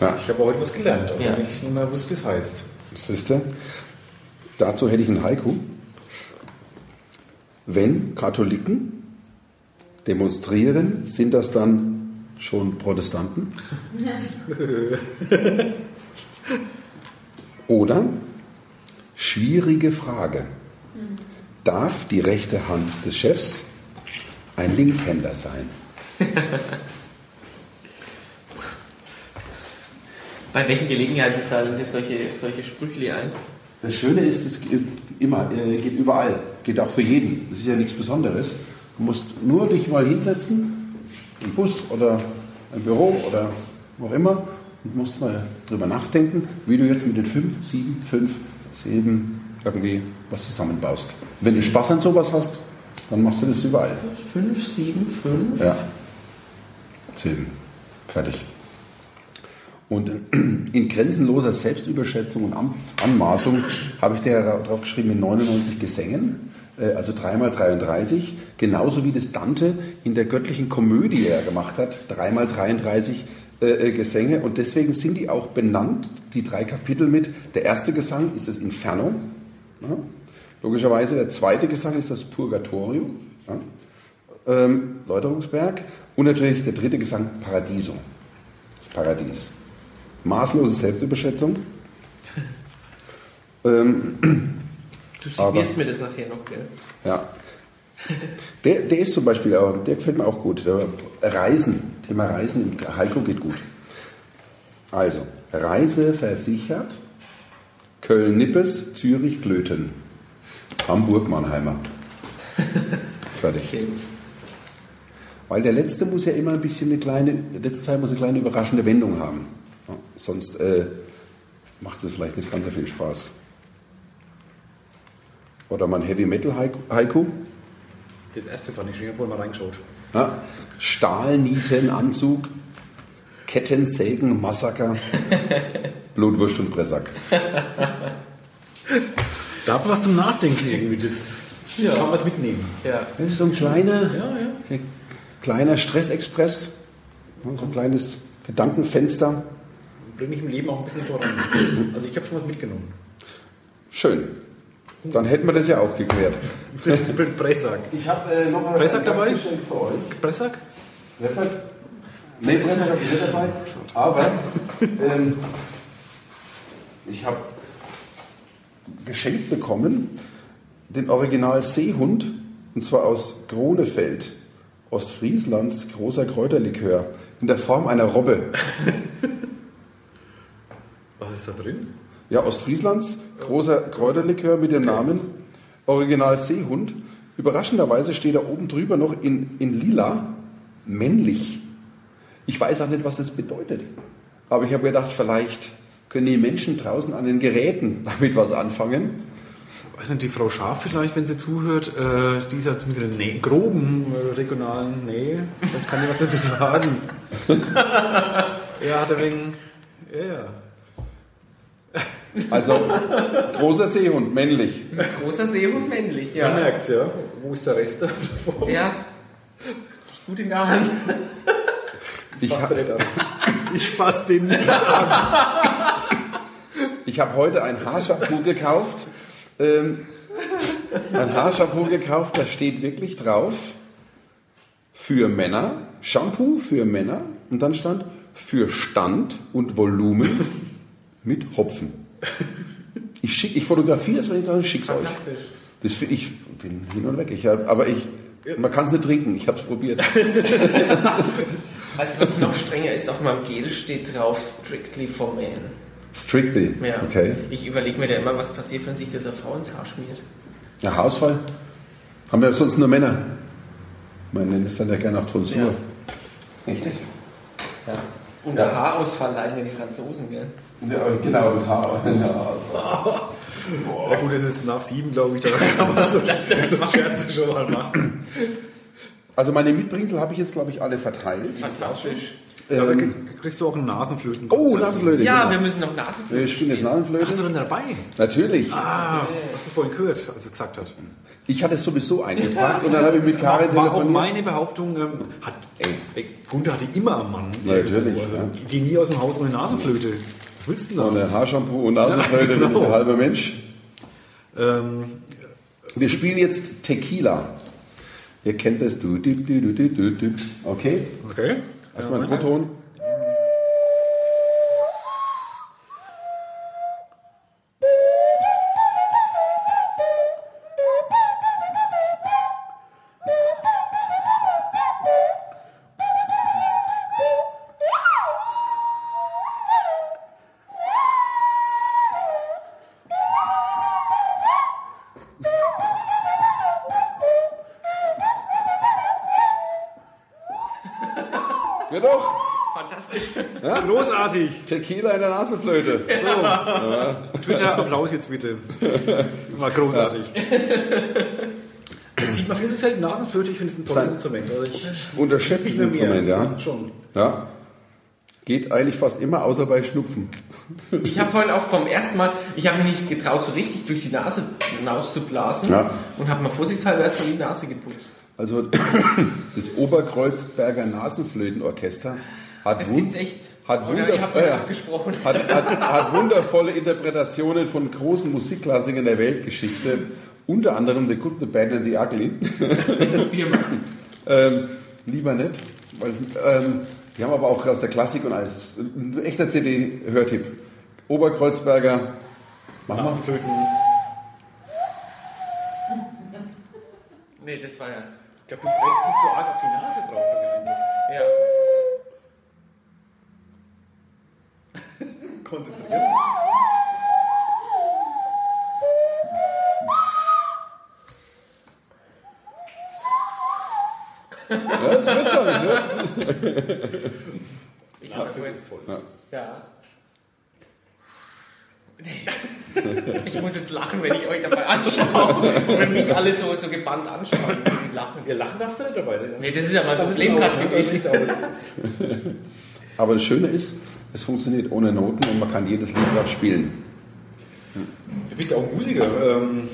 Ja, Ich habe heute was gelernt, auch Ja. ich nicht mehr wusste, wie es heißt. das ist der. Dazu hätte ich ein Haiku. Wenn Katholiken demonstrieren, sind das dann schon Protestanten? Oder schwierige Frage. Darf die rechte Hand des Chefs ein Linkshänder sein? Bei welchen Gelegenheiten fallen dir solche, solche Sprüchli ein? Das Schöne ist, es geht immer, äh, geht überall, geht auch für jeden. Das ist ja nichts Besonderes. Du musst nur dich mal hinsetzen, im Bus oder im Büro oder wo auch immer, und musst mal drüber nachdenken, wie du jetzt mit den fünf, sieben, fünf, sieben irgendwie was zusammenbaust. Wenn du Spaß an sowas hast, dann machst du das überall. 5, 7, 5. Ja. Silben. Fertig. Und in grenzenloser Selbstüberschätzung und Amtsanmaßung habe ich drauf geschrieben in 99 Gesängen, äh, also 3x33, genauso wie das Dante in der göttlichen Komödie gemacht hat, 3x33 äh, äh, Gesänge. Und deswegen sind die auch benannt, die drei Kapitel mit. Der erste Gesang ist das Inferno. Logischerweise der zweite Gesang ist das Purgatorio. Ja ähm, Läuterungsberg und natürlich der dritte Gesang Paradiso, das Paradies. Maßlose Selbstüberschätzung. ähm, Du Aber- signierst mir das nachher noch, gell? ja. Der, der ist zum Beispiel, aber der gefällt mir auch gut. Reisen, Thema Reisen im Heiko geht gut. Also, Reise versichert, Köln-Nippes, Zürich-Glöten, Hamburg-Mannheimer. Fertig. Okay. Weil der letzte muss ja immer ein bisschen eine kleine, der letzte Teil muss eine kleine überraschende Wendung haben. Sonst äh, macht es vielleicht nicht ganz so viel Spaß. Oder mein Heavy Metal Haiku-. Das erste fand ich schon, ich habe vorhin mal reingeschaut. Ja? Stahlnietenanzug, Kettensägen, Massaker, Blutwurst und Pressack. Da hat man was zum Nachdenken irgendwie. Das Ja. kann man was mitnehmen. Ja. Das ist so ein kleiner, Ja, ja. ein kleiner Stressexpress, so ein kleines Gedankenfenster. Bringt mich im Leben auch ein bisschen voran. Also ich habe schon was mitgenommen. Schön. Dann hätten wir das ja auch geklärt. Pressack. Ich habe äh, noch ein Pressack dabei? Gastgeschenk für euch. Pressack? Pressack? Nee, Pressack habe ich nicht dabei. Aber ähm, ich habe geschenkt bekommen den Original Seehund, und zwar aus Kronefeld, Ostfrieslands großer Kräuterlikör, in der Form einer Robbe. Was ist da drin? Ja, Ostfrieslands großer Kräuterlikör mit dem Namen Original Seehund. Überraschenderweise steht da oben drüber noch in, in lila männlich. Ich weiß auch nicht, was das bedeutet. Aber ich habe gedacht, vielleicht können die Menschen draußen an den Geräten damit was anfangen. Weiß nicht, die Frau Scharf vielleicht, wenn sie zuhört, äh, die ist halt mit einer Nähe, groben äh, regionalen Nähe. Vielleicht kann die was dazu sagen. ja, hat er wegen. Ja, ja. Also großer Seehund, männlich. Großer Seehund männlich, Man ja. merkt's, ja. Wo ist der Rest davon? Ja. Gut in der Hand. Ich, er nicht an. Ich fass den nicht an. ich habe heute ein Haarshampoo gekauft. Ähm, ein Haarshampoo gekauft, da steht wirklich drauf für Männer, Shampoo für Männer und dann stand für Stand und Volumen mit Hopfen. Ich, schick, ich fotografiere es, wenn ich sage, ich schick's euch. Das, ich bin hin und weg. Ich hab, aber ich, man kann es nicht trinken. Ich habe es probiert. Also was noch strenger ist, auf meinem Gel steht drauf Strictly for Men. Strictly. Ja. Okay. Ich überlege mir da immer, was passiert, wenn sich eine Frau ins Haar schmiert. Ja, Haarausfall? Haben wir sonst nur Männer? Man nennt es dann ja gerne auch Tonsur. Ja. Echt nicht? Ja. Und der Haarausfall leiden ja die Franzosen, gell? Ja, genau, das Haar. Haarausfall. Ja gut, es ist nach sieben, glaube ich, da kann man so, so Scherze schon mal machen. Also meine Mitbringsel habe ich jetzt, glaube ich, alle verteilt. Fantastisch. Ähm, kriegst du auch einen Nasenflöten. oh, Nasenflöte. Ja, genau. wir müssen noch Nasenflöte Wir spielen jetzt Nasenflöte. Hast du denn dabei? Natürlich. Ah, hast du vorhin gehört, als er gesagt hat. Ich hatte es sowieso eingetragen und dann habe ich mit Karin War auch telefoniert. meine Behauptung, ähm, hat, ey, ey, Gunther hatte immer am Mann. Ja, natürlich, Also, ja. ich geh nie aus dem Haus ohne Nasenflöte. Was willst du denn da? ein Haarshampoo und Nasenflöte Ja, bin ich genau. ein halber Mensch. Ähm, Wir spielen jetzt Tequila. Ihr kennt das. Du, du, du, du, du, du, du. Okay? okay. Erstmal ein Proton. Ja doch. Fantastisch. Großartig. Tequila in der Nasenflöte. Twitter-Applaus jetzt bitte. War großartig. Das sieht man viel zu selten Nasenflöte. Ich finde es ein tolles Instrument. Also ich Unterschätztes mehr. Instrument, ja. Schon. ja. Geht eigentlich fast immer, außer bei Schnupfen. Ich habe vorhin auch vom ersten Mal, ich habe mich nicht getraut, so richtig durch die Nase hinauszublasen Ja. und habe mal vorsichtshalber erstmal die Nase geputzt. Also das Oberkreuzberger Nasenflötenorchester hat, wun hat, wunderv- äh, hat, hat, wundervolle Interpretationen von großen Musikklassikern der Weltgeschichte, unter anderem The Good, The Bad and The Ugly. Ähm, lieber nicht. Weil ähm, die haben aber auch aus der Klassik und alles. Ein echter CD-Hörtipp. Oberkreuzberger. Mach mal. Nasenflöten. Nee, das war ja. Ich glaube, du presst sie zu arg auf die Nase drauf. Ja. Konzentriert. Ja, es wird schon, es wird. Ich das gewusst. ist toll. Ja. Ja. Ich muss jetzt lachen, wenn ich euch dabei anschaue. Und wenn mich alle so, so gebannt anschauen, lachen. Ja, lachen darfst du nicht dabei. Ne? Nee, das ist ja mein Problem gerade gewesen. Aus. Aber das Schöne ist, es funktioniert ohne Noten und man kann jedes Lied drauf spielen. Du bist ja auch Musiker. Ähm,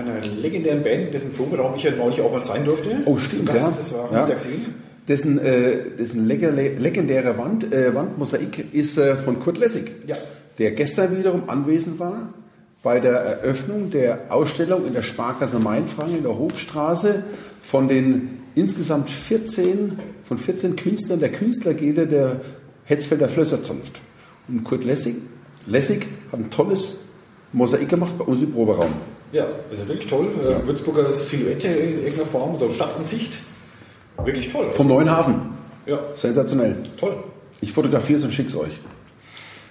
in einer legendären Band, dessen Proberaum ich ja neulich auch mal sein durfte. Oh, stimmt, Gast, ja. Das war Ja. Dessen, äh, dessen leg- legendäre Wand, äh, Wandmosaik ist äh, von Kurt Lessig, Ja. Der gestern wiederum anwesend war bei der Eröffnung der Ausstellung in der Sparkasse Mainfranken in der Hofstraße von den insgesamt 14, von 14 Künstlern der Künstlergilde der Hetzfelder Flösserzunft. Und Kurt Lessig, Lessig hat ein tolles Mosaik gemacht bei uns im Proberaum. Ja, also wirklich toll. Äh, Würzburger Silhouette in irgendeiner Form, so Stadtansicht. Wirklich toll. Vom Neuen Hafen. ja, Sensationell. toll. Ich fotografiere es und schicke es euch.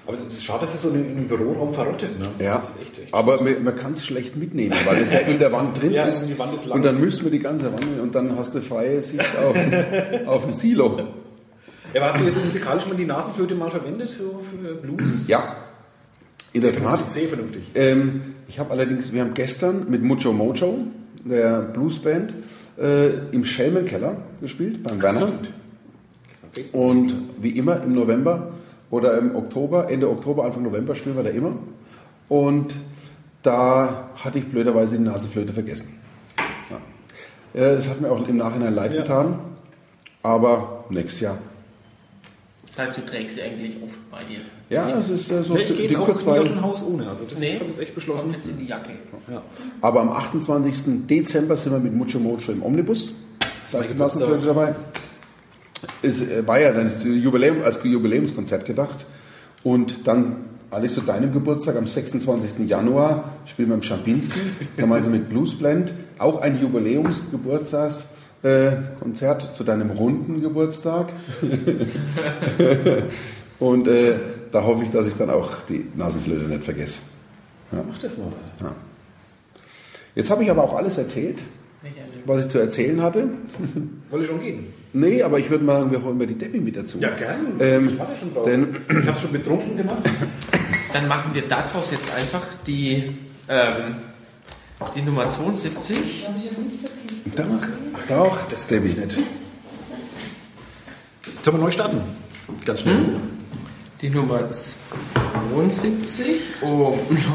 Aber es ist schade, dass es so in einem Büroraum verrottet. Ne? Ja, Das ist echt, echt aber man, man kann es schlecht mitnehmen, weil es ja in der Wand drin Ja, ist. und die Wand ist lang. und dann müssten wir die ganze Wand und dann hast du freie Sicht auf, auf ein Silo. Ja, aber hast du jetzt musikalisch mal die Nasenflöte mal verwendet, so für Blues? Ja, in der Tat. Sehr vernünftig. Ähm, ich habe allerdings, wir haben gestern mit Mucho Mojo, der Bluesband, äh, im Schelmenkeller gespielt, beim Werner. Und wie immer im November oder im Oktober, Ende Oktober, Anfang November spielen wir da immer. Und da hatte ich blöderweise die Nasenflöte vergessen. Ja. Äh, Das hat mir auch im Nachhinein leid Ja. getan. Aber nächstes Jahr. Das heißt, du trägst sie eigentlich oft bei dir. Ja, es ist äh, so Ja, ich gehe jetzt auch nicht aus dem Haus ohne. Also das Nee. habe ich jetzt echt beschlossen. Jetzt in die Jacke. Ja. Aber am 28. Dezember sind wir mit Mucho Mocho im Omnibus. Das heißt, die Nasenflöte dabei. Es war ja dann Jubiläum, als Jubiläumskonzert gedacht. Und dann, Alex, zu deinem Geburtstag am 26. Januar spielen wir im Schampinski, gemeinsam mit Bluesblend, auch ein Jubiläumsgeburtstagskonzert äh, Konzert zu deinem runden Geburtstag. Und äh, da hoffe ich, dass ich dann auch die Nasenflöte nicht vergesse. Mach das mal. Jetzt habe ich aber auch alles erzählt, was ich zu erzählen hatte. Wollte schon gehen. Nee, aber ich würde mal sagen, wir holen mir die Debbie mit dazu. Ja, gern. Ähm, ich warte schon drauf. denn- ich habe es schon betrunken gemacht. Dann machen wir daraus jetzt einfach die, ähm, die Nummer 72. Doch, doch, Das glaube ich nicht. Sollen wir neu starten? Ganz schnell. Die Nummer 72 um